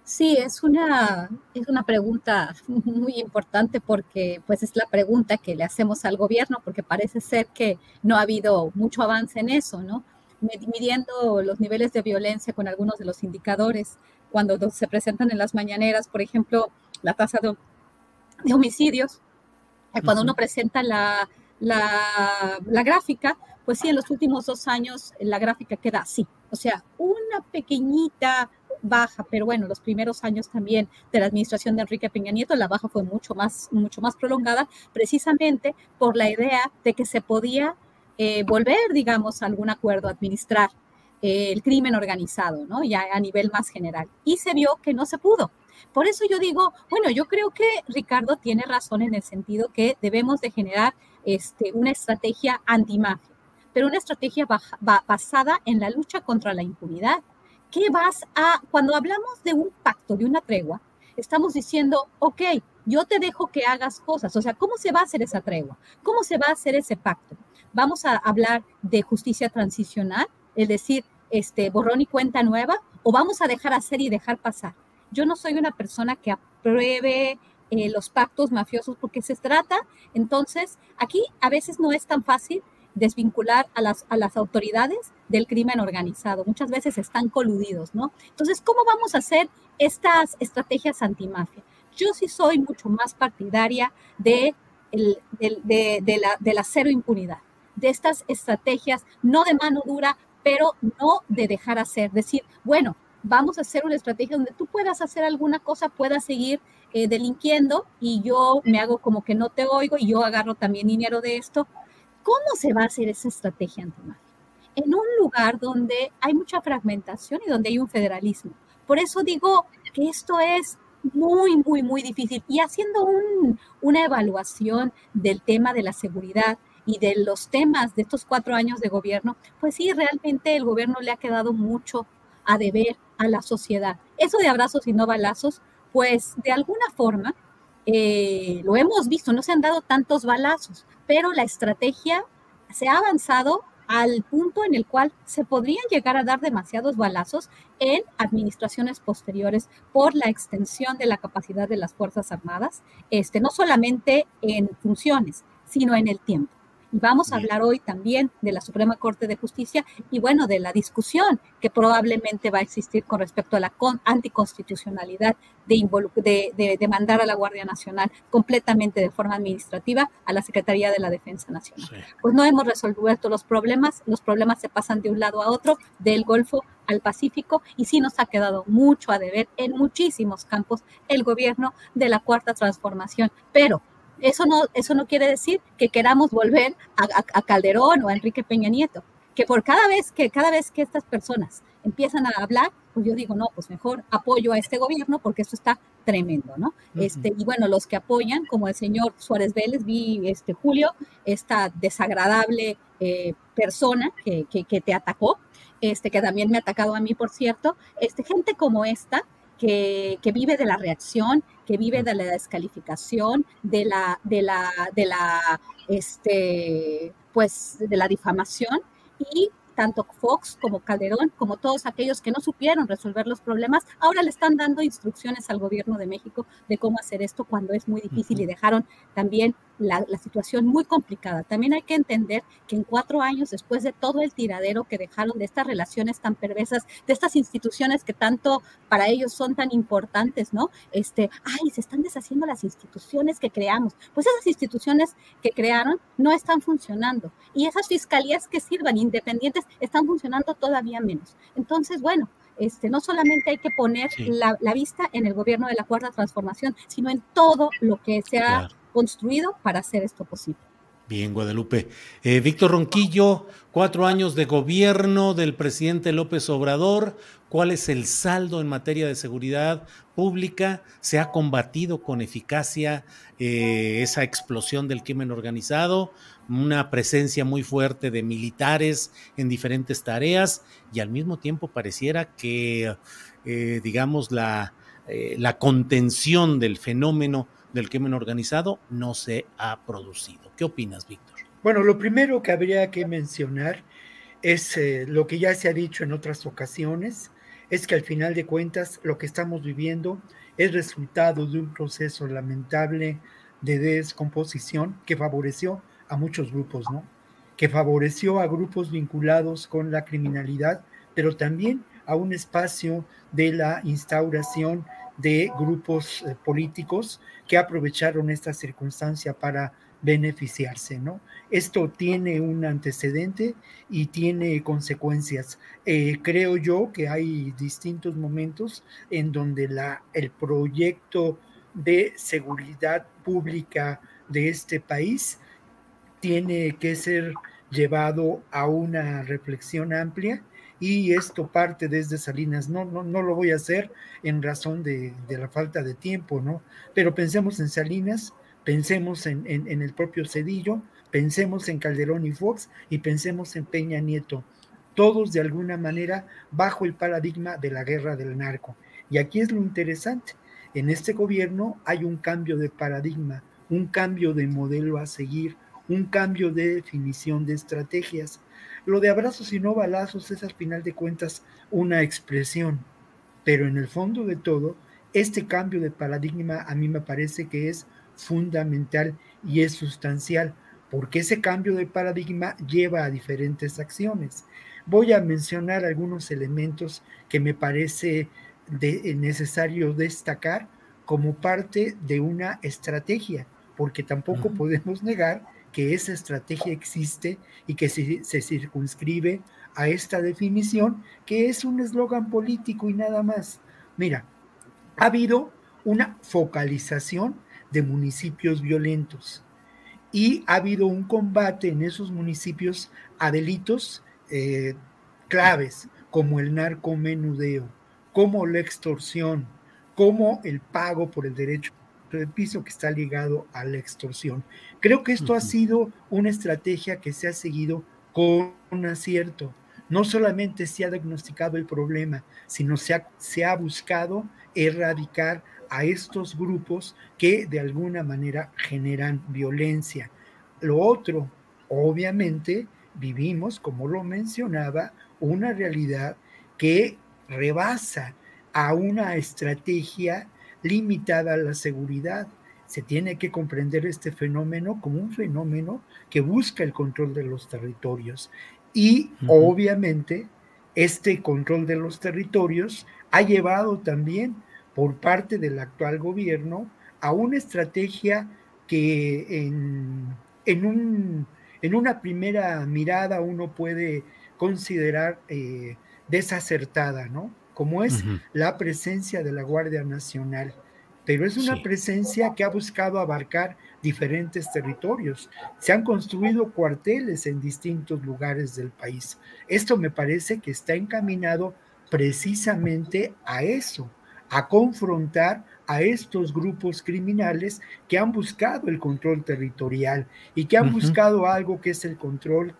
Sí, es una, es una pregunta muy importante porque pues es la pregunta que le hacemos al gobierno porque parece ser que no ha habido mucho avance en eso, ¿no? Midiendo los niveles de violencia con algunos de los indicadores, cuando se presentan en las mañaneras, por ejemplo, la tasa de, de homicidios, eh, cuando uno presenta la, la, la, gráfica, pues sí, en los últimos dos años la gráfica queda así. O sea, una pequeñita baja, pero bueno, los primeros años también de la administración de Enrique Peña Nieto, la baja fue mucho más, mucho más prolongada, precisamente por la idea de que se podía eh, volver, digamos, a algún acuerdo, administrar eh, el crimen organizado, ¿no? Ya a nivel más general. Y se vio que no se pudo. Por eso yo digo, bueno, yo creo que Ricardo tiene razón en el sentido que debemos de generar este, una estrategia antimafia pero una estrategia basada en la lucha contra la impunidad. ¿Qué vas a, cuando hablamos de un pacto, de una tregua, estamos diciendo, ok, yo te dejo que hagas cosas. O sea, ¿cómo se va a hacer esa tregua? ¿Cómo se va a hacer ese pacto? Vamos a hablar de justicia transicional, es decir, este, borrón y cuenta nueva, o vamos a dejar hacer y dejar pasar. Yo no soy una persona que apruebe eh, los pactos mafiosos porque se trata, entonces, aquí a veces no es tan fácil desvincular a las, a las autoridades del crimen organizado. Muchas veces están coludidos, ¿no? Entonces, ¿cómo vamos a hacer estas estrategias antimafia? Yo sí soy mucho más partidaria de, el, de, de, la, de la cero impunidad, de estas estrategias, no de mano dura, pero no de dejar hacer. Decir, bueno, vamos a hacer una estrategia donde tú puedas hacer alguna cosa, puedas seguir eh, delinquiendo y yo me hago como que no te oigo y yo agarro también dinero de esto. ¿Cómo se va a hacer esa estrategia antimafia? En un lugar donde hay mucha fragmentación y donde hay un federalismo. Por eso digo que esto es muy, muy, muy difícil. Y haciendo una evaluación del tema de la seguridad y de los temas de estos cuatro años de gobierno, pues sí, realmente el gobierno le ha quedado mucho a deber a la sociedad. Eso de abrazos y no balazos, pues de alguna forma eh, lo hemos visto, no se han dado tantos balazos, pero la estrategia se ha avanzado al punto en el cual se podrían llegar a dar demasiados balazos en administraciones posteriores por la extensión de la capacidad de las Fuerzas Armadas, este, no solamente en funciones, sino en el tiempo. Y vamos a hablar hoy también de la Suprema Corte de Justicia y bueno, de la discusión que probablemente va a existir con respecto a la anticonstitucionalidad de, de, mandar a la Guardia Nacional completamente de forma administrativa a la Secretaría de la Defensa Nacional. Pues no hemos resuelto los problemas, los problemas se pasan de un lado a otro, del Golfo al Pacífico y sí nos ha quedado mucho a deber en muchísimos campos el gobierno de la Cuarta Transformación. Pero eso no, eso no quiere decir que queramos volver a, Calderón o a Enrique Peña Nieto, que por cada vez que, cada vez que estas personas empiezan a hablar, pues yo digo, no, pues mejor apoyo a este gobierno porque esto está tremendo, ¿no? este, y bueno, los que apoyan, como el señor Suárez Vélez, vi este Julio, esta desagradable eh, persona que, que, que, te atacó, este, que también me ha atacado a mí, por cierto, este, gente como esta, que, vive de la reacción, que vive de la descalificación, de la, de la, de la, este, pues, de la difamación. Y tanto Fox como Calderón, como todos aquellos que no supieron resolver los problemas, ahora le están dando instrucciones al gobierno de México de cómo hacer esto cuando es muy difícil y dejaron también la, situación muy complicada. También hay que entender que en cuatro años, después de todo el tiradero que dejaron de estas relaciones tan perversas, de estas instituciones que tanto para ellos son tan importantes, ¿no? Este, ay, se están deshaciendo las instituciones que creamos. Pues esas instituciones que crearon no están funcionando. Y esas fiscalías que sirvan independientes están funcionando todavía menos. Entonces, bueno, este, no solamente hay que poner la, vista en el gobierno de la cuarta transformación, sino en todo lo que se ha construido para hacer esto posible. Bien, Guadalupe. Eh, Víctor Ronquillo, cuatro años de gobierno del presidente López Obrador. ¿Cuál es el saldo en materia de seguridad pública? ¿Se ha combatido con eficacia eh, esa explosión del crimen organizado? Una presencia muy fuerte de militares en diferentes tareas y al mismo tiempo pareciera que, eh, digamos, la, la contención del fenómeno del crimen organizado no se ha producido. ¿Qué opinas, Víctor? Bueno, lo primero que habría que mencionar es eh, lo que ya se ha dicho en otras ocasiones, es que al final de cuentas lo que estamos viviendo es resultado de un proceso lamentable de descomposición que favoreció a muchos grupos, ¿no? Que favoreció a grupos vinculados con la criminalidad, pero también a un espacio de la instauración de grupos eh, políticos que aprovecharon esta circunstancia para beneficiarse, ¿no? Esto tiene un antecedente y tiene consecuencias. Eh, creo yo que hay distintos momentos en donde la, el proyecto de seguridad pública de este país tiene que ser llevado a una reflexión amplia y esto parte desde Salinas. No, no, no lo voy a hacer en razón de, la falta de tiempo, ¿no? Pero pensemos en Salinas, pensemos en, en, el propio Cedillo, pensemos en Calderón y Fox y pensemos en Peña Nieto, todos de alguna manera bajo el paradigma de la guerra del narco. Y aquí es lo interesante, en este gobierno hay un cambio de paradigma, un cambio de modelo a seguir, un cambio de definición de estrategias. Lo de abrazos y no balazos es al final de cuentas una expresión, pero en el fondo de todo, este cambio de paradigma a mí me parece que es fundamental y es sustancial, porque ese cambio de paradigma lleva a diferentes acciones. Voy a mencionar algunos elementos que me parece necesario destacar como parte de una estrategia, porque tampoco podemos negar que esa estrategia existe y que se, circunscribe a esta definición, que es un eslogan político y nada más. Mira, ha habido una focalización de municipios violentos y ha habido un combate en esos municipios a delitos eh, claves como el narcomenudeo, como la extorsión, como el pago por el derecho de piso que está ligado a la extorsión. Creo que esto ha sido una estrategia que se ha seguido con un acierto. No solamente se ha diagnosticado el problema, sino se ha, se ha buscado erradicar a estos grupos que de alguna manera generan violencia. Lo otro, obviamente, vivimos, como lo mencionaba, una realidad que rebasa a una estrategia limitada la seguridad. Se tiene que comprender este fenómeno como un fenómeno que busca el control de los territorios. Y obviamente este control de los territorios ha llevado también por parte del actual gobierno a una estrategia que en, un, en una primera mirada uno puede considerar eh, desacertada, ¿no? Como es la presencia de la Guardia Nacional. Pero es una presencia que ha buscado abarcar diferentes territorios. Se han construido cuarteles en distintos lugares del país. Esto me parece que está encaminado precisamente a eso, a confrontar a estos grupos criminales que han buscado el control territorial y que han buscado algo que es el control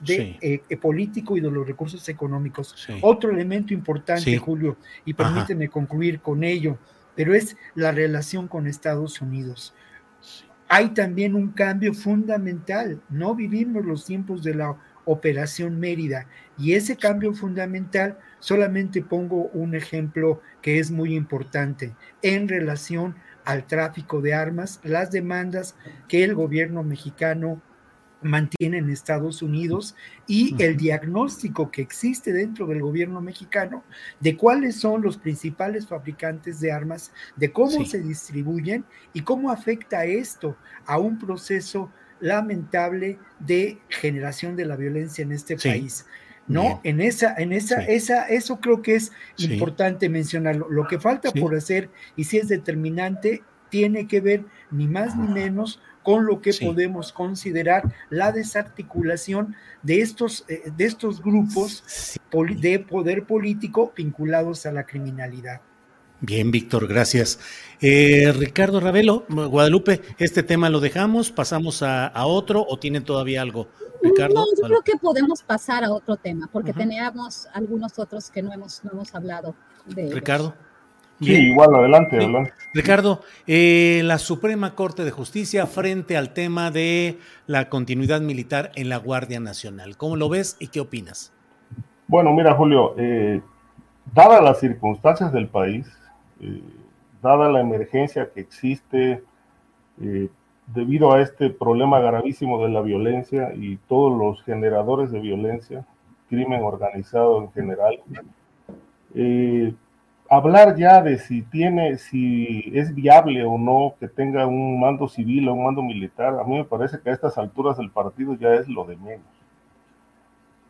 de, eh, político y de los recursos económicos. Otro elemento importante, Julio, y permíteme concluir con ello, pero es la relación con Estados Unidos. Hay también un cambio fundamental. No vivimos los tiempos de la Operación Mérida. Y ese cambio fundamental, solamente pongo un ejemplo que es muy importante en relación al tráfico de armas, las demandas que el gobierno mexicano mantiene en Estados Unidos y el diagnóstico que existe dentro del gobierno mexicano de cuáles son los principales fabricantes de armas, de cómo se distribuyen y cómo afecta esto a un proceso lamentable de generación de la violencia en este país. ¿No? En esa, en esa, esa, eso creo que es importante mencionarlo. Lo que falta por hacer, y si es determinante, tiene que ver ni más ni menos con lo que podemos considerar la desarticulación de estos, eh, de estos grupos de poder político vinculados a la criminalidad. Bien, Víctor, gracias. Eh, Ricardo Ravelo, Guadalupe, este tema lo dejamos, pasamos a, otro o tienen todavía algo. Ricardo, no, yo creo que podemos pasar a otro tema porque teníamos algunos otros que no hemos, no hemos hablado de. Ricardo. Sí, igual, adelante, adelante. Ricardo, eh, la Suprema Corte de Justicia frente al tema de la continuidad militar en la Guardia Nacional. ¿Cómo lo ves y qué opinas? Bueno, mira, Julio, eh, dadas las circunstancias del país, eh, dada la emergencia que existe eh, debido a este problema gravísimo de la violencia y todos los generadores de violencia, crimen organizado en general, eh, hablar ya de si tiene, si es viable o no que tenga un mando civil o un mando militar, a mí me parece que a estas alturas del partido ya es lo de menos.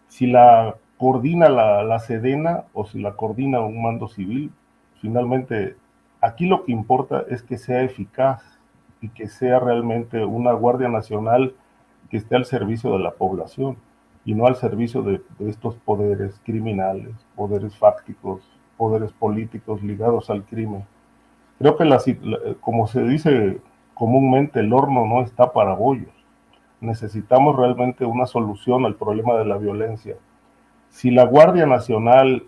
Si la coordina la, la Sedena o si la coordina un mando civil, finalmente aquí lo que importa es que sea eficaz y que sea realmente una Guardia Nacional que esté al servicio de la población y no al servicio de, estos poderes criminales, poderes fácticos, poderes políticos ligados al crimen. Creo que, como se dice comúnmente, el horno no está para bollos. Necesitamos realmente una solución al problema de la violencia. Si la Guardia Nacional,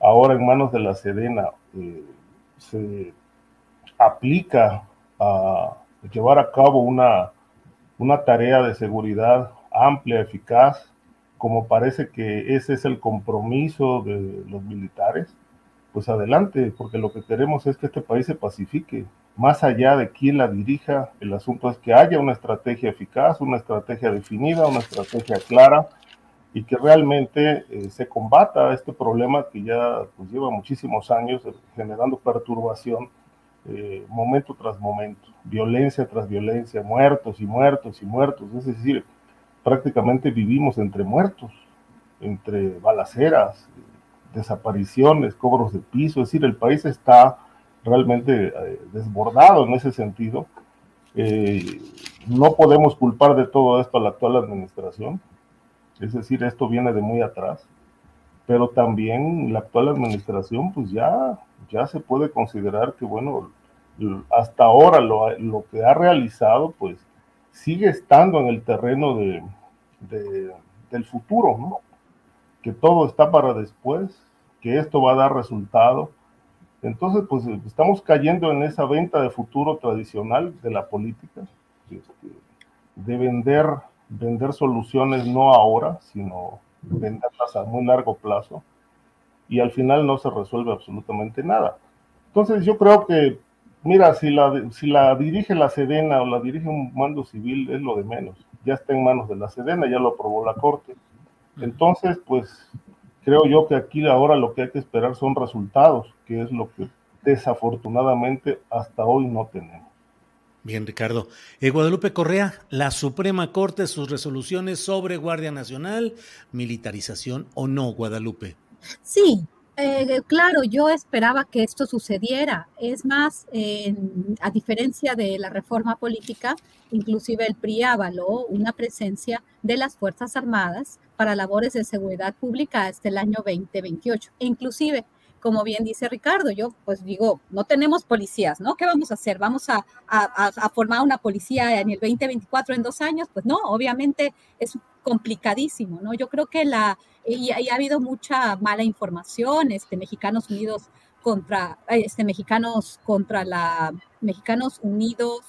ahora en manos de la Sedena, eh, se aplica a llevar a cabo una, una tarea de seguridad amplia, eficaz, como parece que ese es el compromiso de los militares, pues adelante, porque lo que queremos es que este país se pacifique más allá de quién la dirija, el asunto es que haya una estrategia eficaz, una estrategia definida, una estrategia clara y que realmente eh, se combata este problema que ya pues, lleva muchísimos años generando perturbación eh, momento tras momento, violencia tras violencia, muertos y muertos y muertos, es decir, prácticamente vivimos entre muertos, entre balaceras, desapariciones, cobros de piso, es decir, el país está realmente eh, desbordado en ese sentido. Eh, no podemos culpar de todo esto a la actual administración, es decir, esto viene de muy atrás, pero también la actual administración pues ya, ya se puede considerar que, bueno, hasta ahora lo, lo que ha realizado pues sigue estando en el terreno de, del futuro, ¿no? Que todo está para después, que esto va a dar resultado entonces, pues estamos cayendo en esa venta de futuro tradicional de la política, este, de vender, vender soluciones no ahora, sino venderlas a muy largo plazo, y al final no se resuelve absolutamente nada. Entonces, yo creo que, mira, si la, si la dirige la Sedena o la dirige un mando civil, es lo de menos. Ya está en manos de la Sedena, ya lo aprobó la Corte. Entonces, pues creo yo que aquí ahora lo que hay que esperar son resultados, que es lo que desafortunadamente hasta hoy no tenemos. Bien, Ricardo. Eh, Guadalupe Correa, la Suprema Corte, sus resoluciones sobre Guardia Nacional, militarización o no, Guadalupe. Sí, eh, claro, yo esperaba que esto sucediera. Es más, a diferencia de la reforma política, inclusive el PRI avaló una presencia de las Fuerzas Armadas para labores de seguridad pública hasta el año 2028. E inclusive, como bien dice Ricardo, yo pues digo, no tenemos policías, ¿no? ¿Qué vamos a hacer? ¿Vamos a, formar una policía en el 2024 en dos años? Pues no, obviamente es complicadísimo, ¿no? Yo creo que la, y, ha habido mucha mala información, este, Mexicanos Unidos contra, este, Mexicanos contra la, Mexicanos Unidos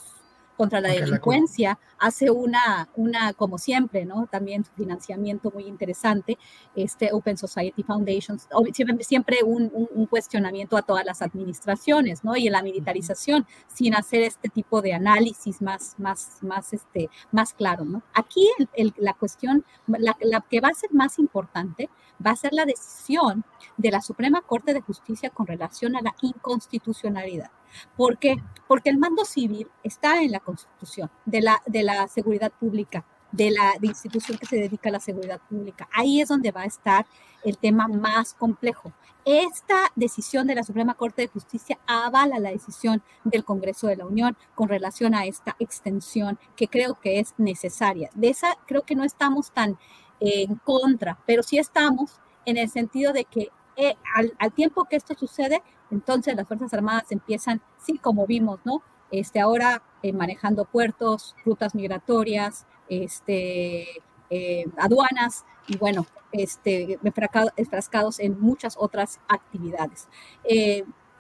contra la delincuencia, hace una, una, como siempre, ¿no? También su financiamiento muy interesante, este Open Society Foundations, siempre, siempre un, un, cuestionamiento a todas las administraciones, ¿no? Y en la militarización, sin hacer este tipo de análisis más, más, más, este, más claro, ¿no? Aquí el, la cuestión, la, la que va a ser más importante va a ser la decisión de la Suprema Corte de Justicia con relación a la inconstitucionalidad. ¿Por qué? Porque el mando civil está en la Constitución de la, de la seguridad pública, de la institución que se dedica a la seguridad pública. Ahí es donde va a estar el tema más complejo. Esta decisión de la Suprema Corte de Justicia avala la decisión del Congreso de la Unión con relación a esta extensión que creo que es necesaria. De esa creo que no estamos tan en contra, pero sí estamos en el sentido de que eh, al, tiempo que esto sucede, entonces las Fuerzas Armadas empiezan, sí, como vimos, ¿no? Este, ahora eh, manejando puertos, rutas migratorias, este, eh, aduanas y bueno, este, enfrascados en muchas otras actividades.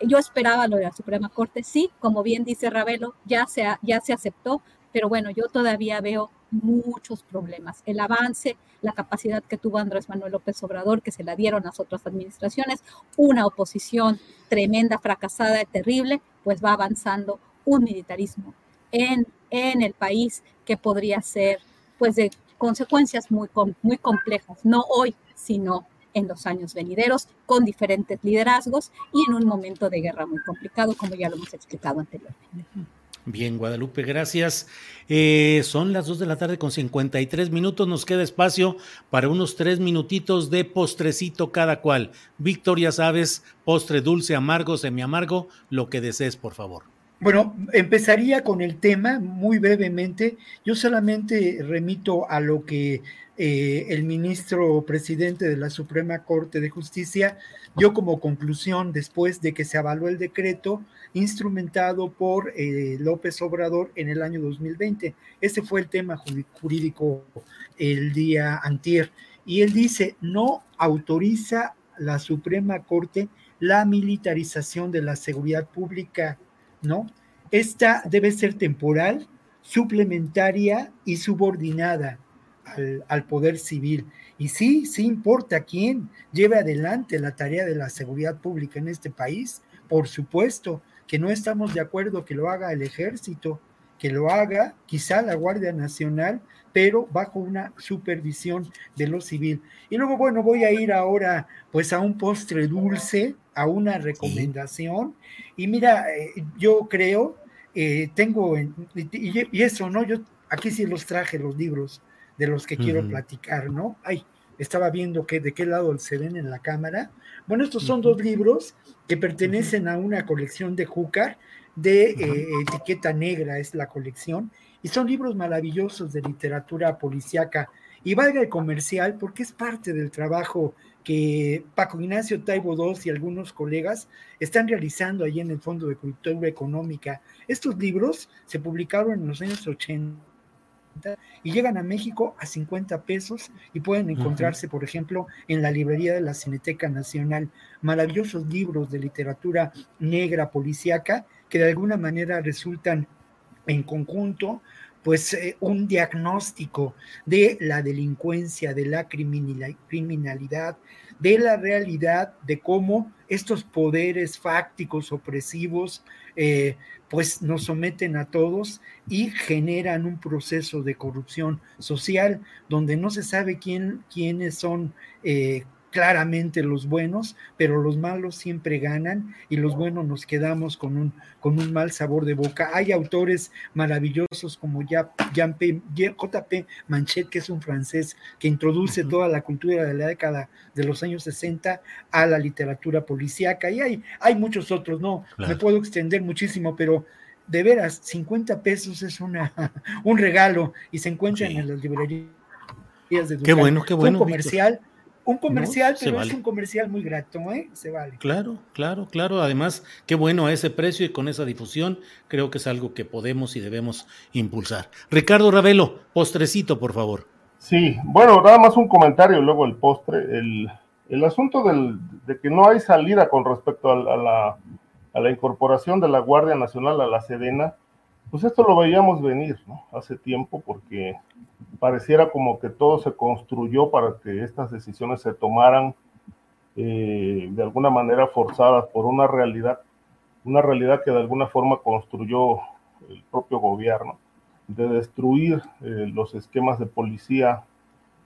yo esperaba lo de la Suprema Corte, sí, como bien dice Ravelo, ya se, ya se aceptó, pero bueno, yo todavía veo muchos problemas. El avance, la capacidad que tuvo Andrés Manuel López Obrador, que se la dieron las otras administraciones, una oposición tremenda, fracasada terrible, pues va avanzando un militarismo en, en el país que podría ser pues de consecuencias muy, muy complejas, no hoy, sino en los años venideros, con diferentes liderazgos y en un momento de guerra muy complicado, como ya lo hemos explicado anteriormente. Bien, Guadalupe, gracias. Eh, son las 2 de la tarde con 53 minutos. Nos queda espacio para unos tres minutitos de postrecito cada cual. Víctor, ya sabes, postre dulce, amargo, semiamargo, lo que desees, por favor. Bueno, empezaría con el tema muy brevemente. Yo solamente remito a lo que eh, el ministro presidente de la Suprema Corte de Justicia dio como conclusión después de que se avaló el decreto instrumentado por eh, López Obrador en el año 2020. Ese fue el tema jurídico el día antier. Y él dice, no autoriza la Suprema Corte la militarización de la seguridad pública ¿no? Esta debe ser temporal, suplementaria y subordinada al, poder civil. Y sí, sí importa quién lleve adelante la tarea de la seguridad pública en este país, por supuesto, que no estamos de acuerdo que lo haga el ejército, que lo haga quizá la Guardia Nacional, pero bajo una supervisión de lo civil. Y luego, bueno, voy a ir ahora pues a un postre dulce, a una recomendación. Y mira, eh, yo creo, eh, tengo, y, eso, ¿no? Yo aquí sí los traje los libros de los que quiero platicar, ¿no? Ay, estaba viendo que, de qué lado se ven en la cámara. Bueno, estos son dos libros que pertenecen a una colección de Júcar, de eh, etiqueta negra es la colección, y son libros maravillosos de literatura policíaca. Y valga el comercial porque es parte del trabajo que Paco Ignacio Taibo II y algunos colegas están realizando ahí en el Fondo de Cultura Económica. Estos libros se publicaron en los años 80 y llegan a México a 50 pesos y pueden encontrarse, por ejemplo, en la librería de la Cineteca Nacional. Maravillosos libros de literatura negra policíaca que de alguna manera resultan en conjunto pues eh, un diagnóstico de la delincuencia, de la criminalidad, de la realidad, de cómo estos poderes fácticos opresivos eh, pues nos someten a todos y generan un proceso de corrupción social donde no se sabe quién, quiénes son eh, claramente los buenos, pero los malos siempre ganan y los buenos nos quedamos con un, con un mal sabor de boca. Hay autores maravillosos como J.P. Manchet, que es un francés que introduce toda la cultura de la década de los años 60 a la literatura policíaca y hay, hay muchos otros, no me puedo extender muchísimo, pero de veras, 50 pesos es una, un regalo y se encuentran en las librerías de Qué bueno, qué bueno. Un comercial. Un comercial, pero es un comercial muy grato, ¿eh? Se vale. Claro, claro, claro. Además, qué bueno a ese precio y con esa difusión, creo que es algo que podemos y debemos impulsar. Ricardo Ravelo, postrecito, por favor. Sí, bueno, nada más un comentario, luego el postre. El, el asunto del, de que no hay salida con respecto a, la, a la incorporación de la Guardia Nacional a la Sedena, pues esto lo veíamos venir, ¿no? Hace tiempo, porque pareciera como que todo se construyó para que estas decisiones se tomaran eh, de alguna manera forzadas por una realidad, una realidad que de alguna forma construyó el propio gobierno, de destruir eh, los esquemas de policía,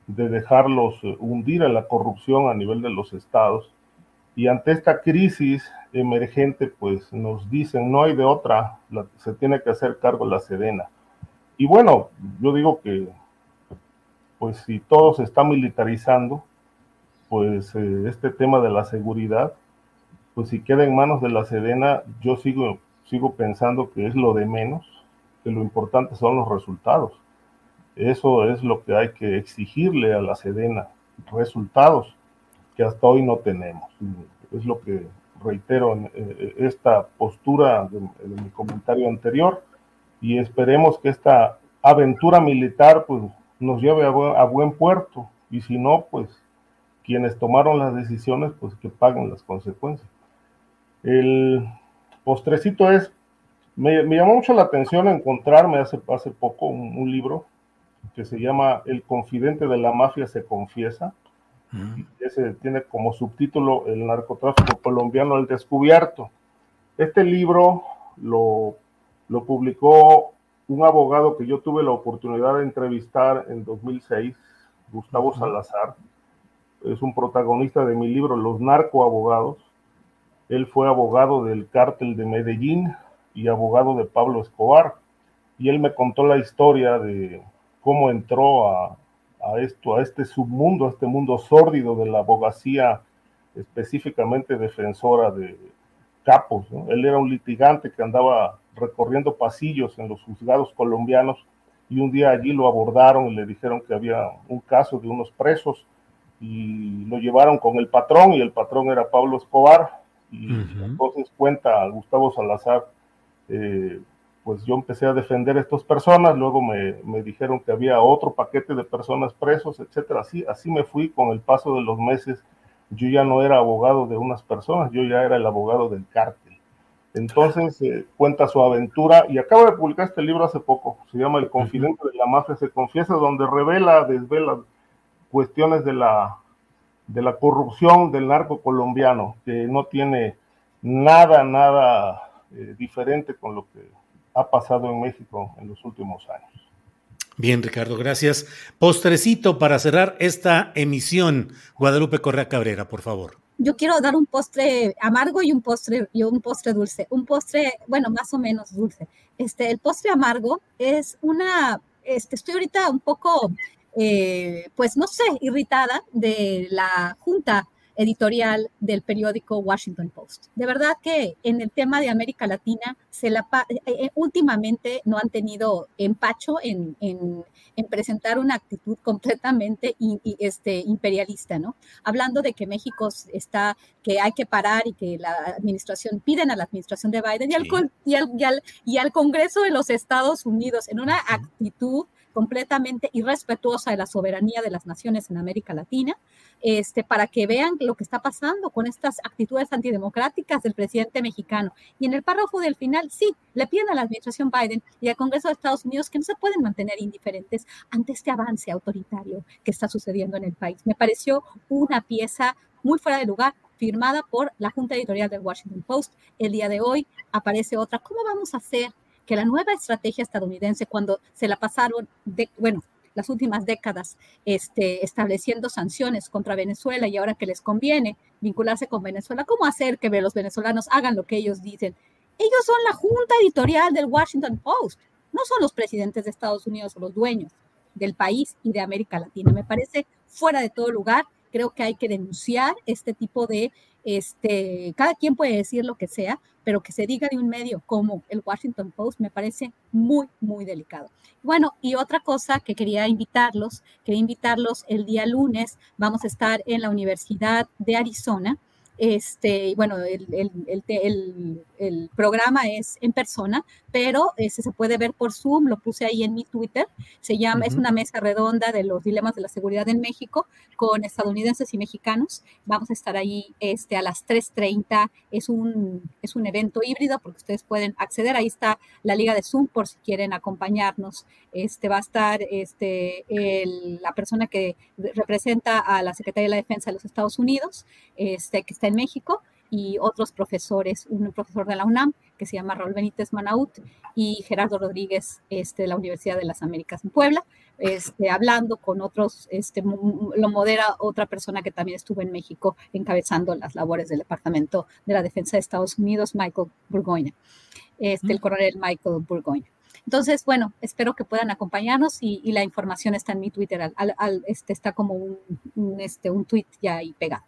de dejarlos eh, hundir en la corrupción a nivel de los estados. Y ante esta crisis emergente, pues nos dicen, no hay de otra, se tiene que hacer cargo la Sedena. Y bueno, yo digo que pues si todo se está militarizando, pues eh, este tema de la seguridad, pues si queda en manos de la Sedena, yo sigo, sigo pensando que es lo de menos, que lo importante son los resultados. Eso es lo que hay que exigirle a la Sedena, resultados que hasta hoy no tenemos. Es lo que reitero en eh, esta postura de mi comentario anterior y esperemos que esta aventura militar pues nos lleve a buen, puerto y si no, pues quienes tomaron las decisiones, pues que paguen las consecuencias. El postrecito es, me, llamó mucho la atención encontrarme hace, hace poco un, libro que se llama El confidente de la mafia se confiesa. Ese tiene como subtítulo El narcotráfico colombiano al descubierto. Este libro lo, lo publicó un abogado que yo tuve la oportunidad de entrevistar en 2006, Gustavo Salazar, es un protagonista de mi libro Los narcoabogados. Él fue abogado del cártel de Medellín y abogado de Pablo Escobar. Y él me contó la historia de cómo entró a, esto, a este submundo, a este mundo sórdido de la abogacía específicamente defensora de capos. Él era un litigante que andaba recorriendo pasillos en los juzgados colombianos y un día allí lo abordaron y le dijeron que había un caso de unos presos y lo llevaron con el patrón y el patrón era Pablo Escobar y entonces cuenta Gustavo Salazar, eh, pues yo empecé a defender a estas personas, luego me, me, dijeron que había otro paquete de personas presos, etcétera, así, así me fui con el paso de los meses, yo ya no era abogado de unas personas, yo ya era el abogado del cártel. Entonces eh, cuenta su aventura y acaba de publicar este libro hace poco, se llama El confidente de la mafia se confiesa, donde revela, desvela cuestiones de la, de la corrupción del narco colombiano, que no tiene nada, nada eh, diferente con lo que ha pasado en México en los últimos años. Bien, Ricardo, gracias. Postrecito para cerrar esta emisión. Guadalupe Correa Cabrera, por favor. Yo quiero dar un postre amargo y un postre y un postre dulce. Un postre, bueno, más o menos dulce. Este, el postre amargo es una, este, estoy ahorita un poco, eh, pues no sé, irritada de la Junta editorial del periódico Washington Post. De verdad que en el tema de América Latina, se la, eh, eh, últimamente no han tenido empacho en, en, presentar una actitud completamente este, imperialista, ¿no? Hablando de que México está, que hay que parar y que la administración, piden a la administración de Biden y al, y al, y al Congreso de los Estados Unidos en una actitud completamente irrespetuosa de la soberanía de las naciones en América Latina, este, para que vean lo que está pasando con estas actitudes antidemocráticas del presidente mexicano. Y en el párrafo del final, sí, le piden a la administración Biden y al Congreso de Estados Unidos que no se pueden mantener indiferentes ante este avance autoritario que está sucediendo en el país. Me pareció una pieza muy fuera de lugar, firmada por la Junta Editorial del Washington Post. El día de hoy aparece otra. ¿Cómo vamos a hacer que la nueva estrategia estadounidense, cuando se la pasaron, de, bueno, las últimas décadas este, estableciendo sanciones contra Venezuela y ahora que les conviene vincularse con Venezuela, ¿cómo hacer que los venezolanos hagan lo que ellos dicen? Ellos son la junta editorial del Washington Post, no son los presidentes de Estados Unidos o los dueños del país y de América Latina. Me parece fuera de todo lugar. Creo que hay que denunciar este tipo de este, cada quien puede decir lo que sea, pero que se diga de un medio como el Washington Post me parece muy, muy delicado. Bueno, y otra cosa que quería invitarlos, quería invitarlos el día lunes, vamos a estar en la Universidad de Arizona este, bueno, el, el, el, programa es en persona, pero este, se puede ver por Zoom, lo puse ahí en mi Twitter. Se llama, es una mesa redonda de los dilemas de la seguridad en México con estadounidenses y mexicanos. Vamos a estar ahí este, a las 3.30. Es un, es un evento híbrido porque ustedes pueden acceder. Ahí está la liga de Zoom por si quieren acompañarnos. Este, va a estar este, la persona que representa a la Secretaría de la Defensa de los Estados Unidos, este, que está en México y otros profesores, un profesor de la UNAM que se llama Raúl Benítez Manaut y Gerardo Rodríguez este, de la Universidad de las Américas en Puebla, este, hablando con otros, este, lo modera otra persona que también estuvo en México encabezando las labores del Departamento de la Defensa de Estados Unidos, Michael Burgoyne, este, el coronel Michael Burgoyne. Entonces, bueno, espero que puedan acompañarnos y, la información está en mi Twitter, al, este, está como un, un, este, un tweet ya ahí pegado.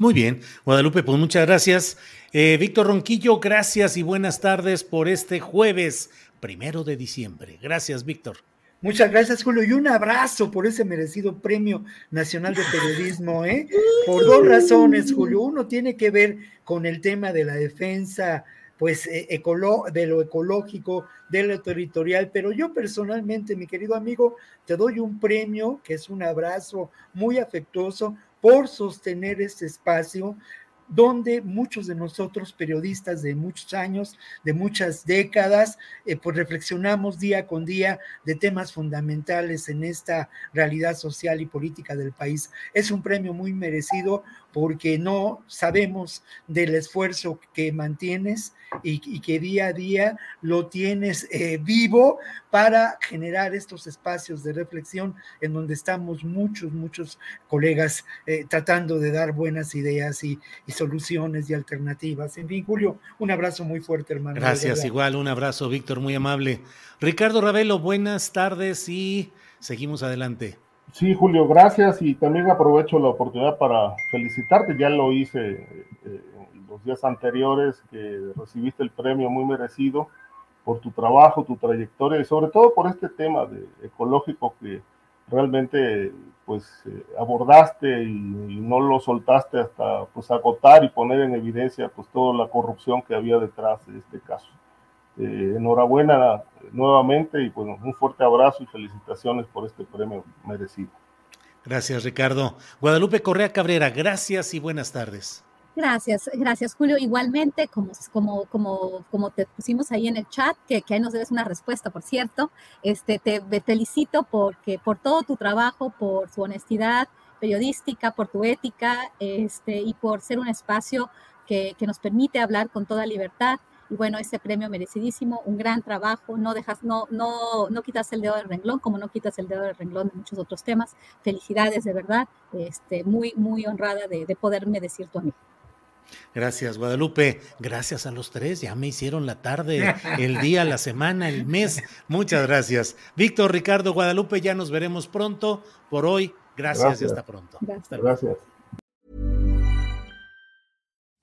Muy bien, Guadalupe, pues muchas gracias. Eh, Víctor Ronquillo, gracias y buenas tardes por este jueves primero de diciembre. Gracias, Víctor. Muchas gracias, Julio, y un abrazo por ese merecido Premio Nacional de Periodismo, ¿eh? Por dos razones, Julio. Uno tiene que ver con el tema de la defensa, pues, eh, de lo ecológico, de lo territorial, pero yo personalmente, mi querido amigo, te doy un premio, que es un abrazo muy afectuoso, por sostener este espacio donde muchos de nosotros, periodistas de muchos años, de muchas décadas, eh, pues reflexionamos día con día de temas fundamentales en esta realidad social y política del país. Es un premio muy merecido porque no sabemos del esfuerzo que mantienes y, que día a día lo tienes eh, vivo para generar estos espacios de reflexión en donde estamos muchos, muchos colegas eh, tratando de dar buenas ideas y, soluciones y alternativas. En fin, Julio, un abrazo muy fuerte, hermano. Gracias, igual, un abrazo, Víctor, muy amable. Ricardo Ravelo, buenas tardes y seguimos adelante. Sí, Julio, gracias y también aprovecho la oportunidad para felicitarte. Ya lo hice eh, los días anteriores que recibiste el premio muy merecido por tu trabajo, tu trayectoria y sobre todo por este tema de ecológico que realmente pues eh, abordaste y, no lo soltaste hasta pues agotar y poner en evidencia pues toda la corrupción que había detrás de este caso. Eh, enhorabuena nuevamente y bueno, un fuerte abrazo y felicitaciones por este premio merecido. Gracias, Ricardo. Guadalupe Correa Cabrera, gracias y buenas tardes. Gracias, gracias Julio. Igualmente, como, como, como, como te pusimos ahí en el chat, que, que ahí nos debes una respuesta, por cierto, este, te felicito porque, por todo tu trabajo, por su honestidad periodística, por tu ética este, y por ser un espacio que, que nos permite hablar con toda libertad y bueno, ese premio merecidísimo, un gran trabajo, no dejas, no, no, no quitas el dedo del renglón, como no quitas el dedo del renglón de muchos otros temas. Felicidades de verdad, este, muy, muy honrada de, de poderme decir tu amigo. Gracias, Guadalupe. Gracias a los tres. Ya me hicieron la tarde, el día, la semana, el mes. Muchas gracias. Víctor, Ricardo, Guadalupe, ya nos veremos pronto. Por hoy, gracias, gracias. y hasta pronto. Gracias. gracias.